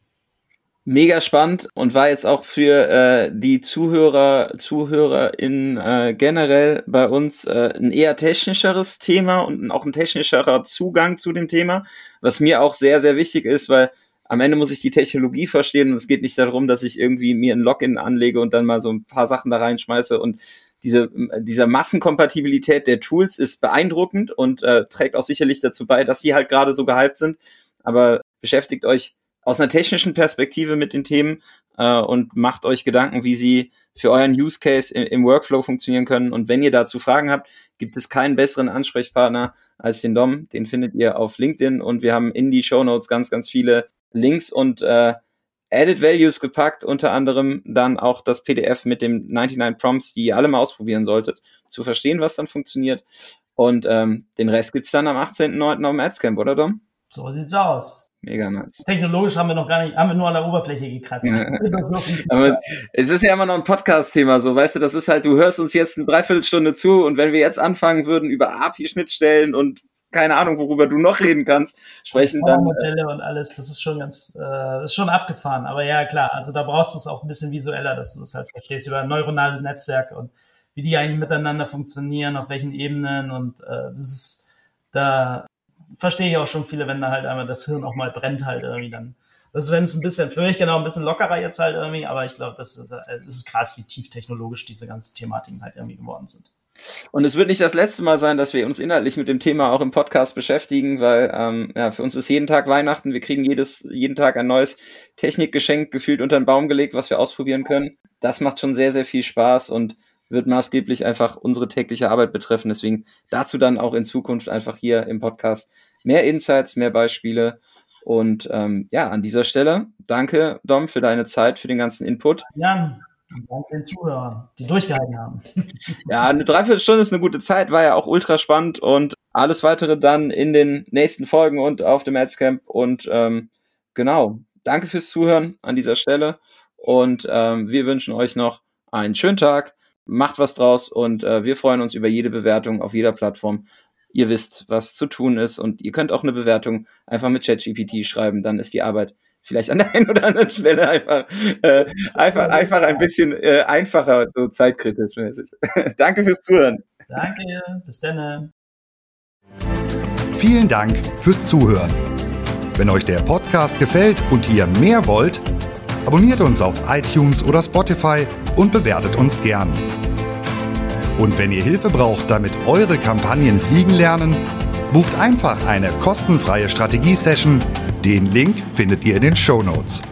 mega spannend und war jetzt auch für äh, die Zuhörer, ZuhörerInnen äh, generell bei uns äh, ein eher technischeres Thema und auch ein technischerer Zugang zu dem Thema, was mir auch sehr, sehr wichtig ist, weil am Ende muss ich die Technologie verstehen und es geht nicht darum, dass ich irgendwie mir ein Login anlege und dann mal so ein paar Sachen da reinschmeiße und diese, diese Massenkompatibilität der Tools ist beeindruckend und äh, trägt auch sicherlich dazu bei, dass sie halt gerade so gehypt sind. Aber beschäftigt euch aus einer technischen Perspektive mit den Themen äh, und macht euch Gedanken, wie sie für euren Use Case im, im, Workflow funktionieren können. Und wenn ihr dazu Fragen habt, gibt es keinen besseren Ansprechpartner als den Dom. Den findet ihr auf LinkedIn und wir haben in die Show Notes ganz, ganz viele Links und äh, Added Values gepackt, unter anderem dann auch das PDF mit dem 99 Prompts, die ihr alle mal ausprobieren solltet, zu verstehen, was dann funktioniert. Und ähm, den Rest gibt's dann am 18.09. auf dem Adscamp, oder Dom? So sieht's aus. Mega nice. Technologisch haben wir noch gar nicht, haben wir nur an der Oberfläche gekratzt. Aber es ist ja immer noch ein Podcast-Thema, so, weißt du, das ist halt, du hörst uns jetzt eine Dreiviertelstunde zu und wenn wir jetzt anfangen würden über API-Schnittstellen und keine Ahnung, worüber du noch reden kannst, sprechen dann. Äh, Modelle und alles, das ist schon ganz, äh, ist schon abgefahren. Aber ja, klar, also da brauchst du es auch ein bisschen visueller, dass du das halt verstehst über neuronale Netzwerke und wie die eigentlich miteinander funktionieren, auf welchen Ebenen und äh, das ist, da verstehe ich auch schon viele, wenn da halt einmal das Hirn auch mal brennt halt irgendwie dann. Das ist, wenn es ein bisschen, für mich genau ein bisschen lockerer jetzt halt irgendwie, aber ich glaube, das ist, das ist krass, wie tief technologisch diese ganzen Thematiken halt irgendwie geworden sind. Und es wird nicht das letzte Mal sein, dass wir uns inhaltlich mit dem Thema auch im Podcast beschäftigen, weil ähm, ja, für uns ist jeden Tag Weihnachten. Wir kriegen jedes, jeden Tag ein neues Technikgeschenk gefühlt unter den Baum gelegt, was wir ausprobieren können. Das macht schon sehr, sehr viel Spaß und wird maßgeblich einfach unsere tägliche Arbeit betreffen. Deswegen dazu dann auch in Zukunft einfach hier im Podcast mehr Insights, mehr Beispiele. Und ähm, ja, an dieser Stelle danke, Dom, für deine Zeit, für den ganzen Input. Ja, danke den Zuhörern, die durchgehalten haben. ja, eine Dreiviertelstunde ist eine gute Zeit, war ja auch ultra spannend und alles weitere dann in den nächsten Folgen und auf dem Adscamp. Und ähm, genau, danke fürs Zuhören an dieser Stelle. Und ähm, wir wünschen euch noch einen schönen Tag macht was draus und äh, wir freuen uns über jede Bewertung auf jeder Plattform. Ihr wisst, was zu tun ist und ihr könnt auch eine Bewertung einfach mit ChatGPT schreiben, dann ist die Arbeit vielleicht an der einen oder anderen Stelle einfach äh, einfach einfach ein bisschen äh, einfacher, so zeitkritisch mäßig. Danke fürs Zuhören. Danke, bis dann. Vielen Dank fürs Zuhören. Wenn euch der Podcast gefällt und ihr mehr wollt, Abonniert uns auf iTunes oder Spotify und bewertet uns gern. Und wenn ihr Hilfe braucht, damit eure Kampagnen fliegen lernen, bucht einfach eine kostenfreie Strategie-Session. Den Link findet ihr in den Show Notes.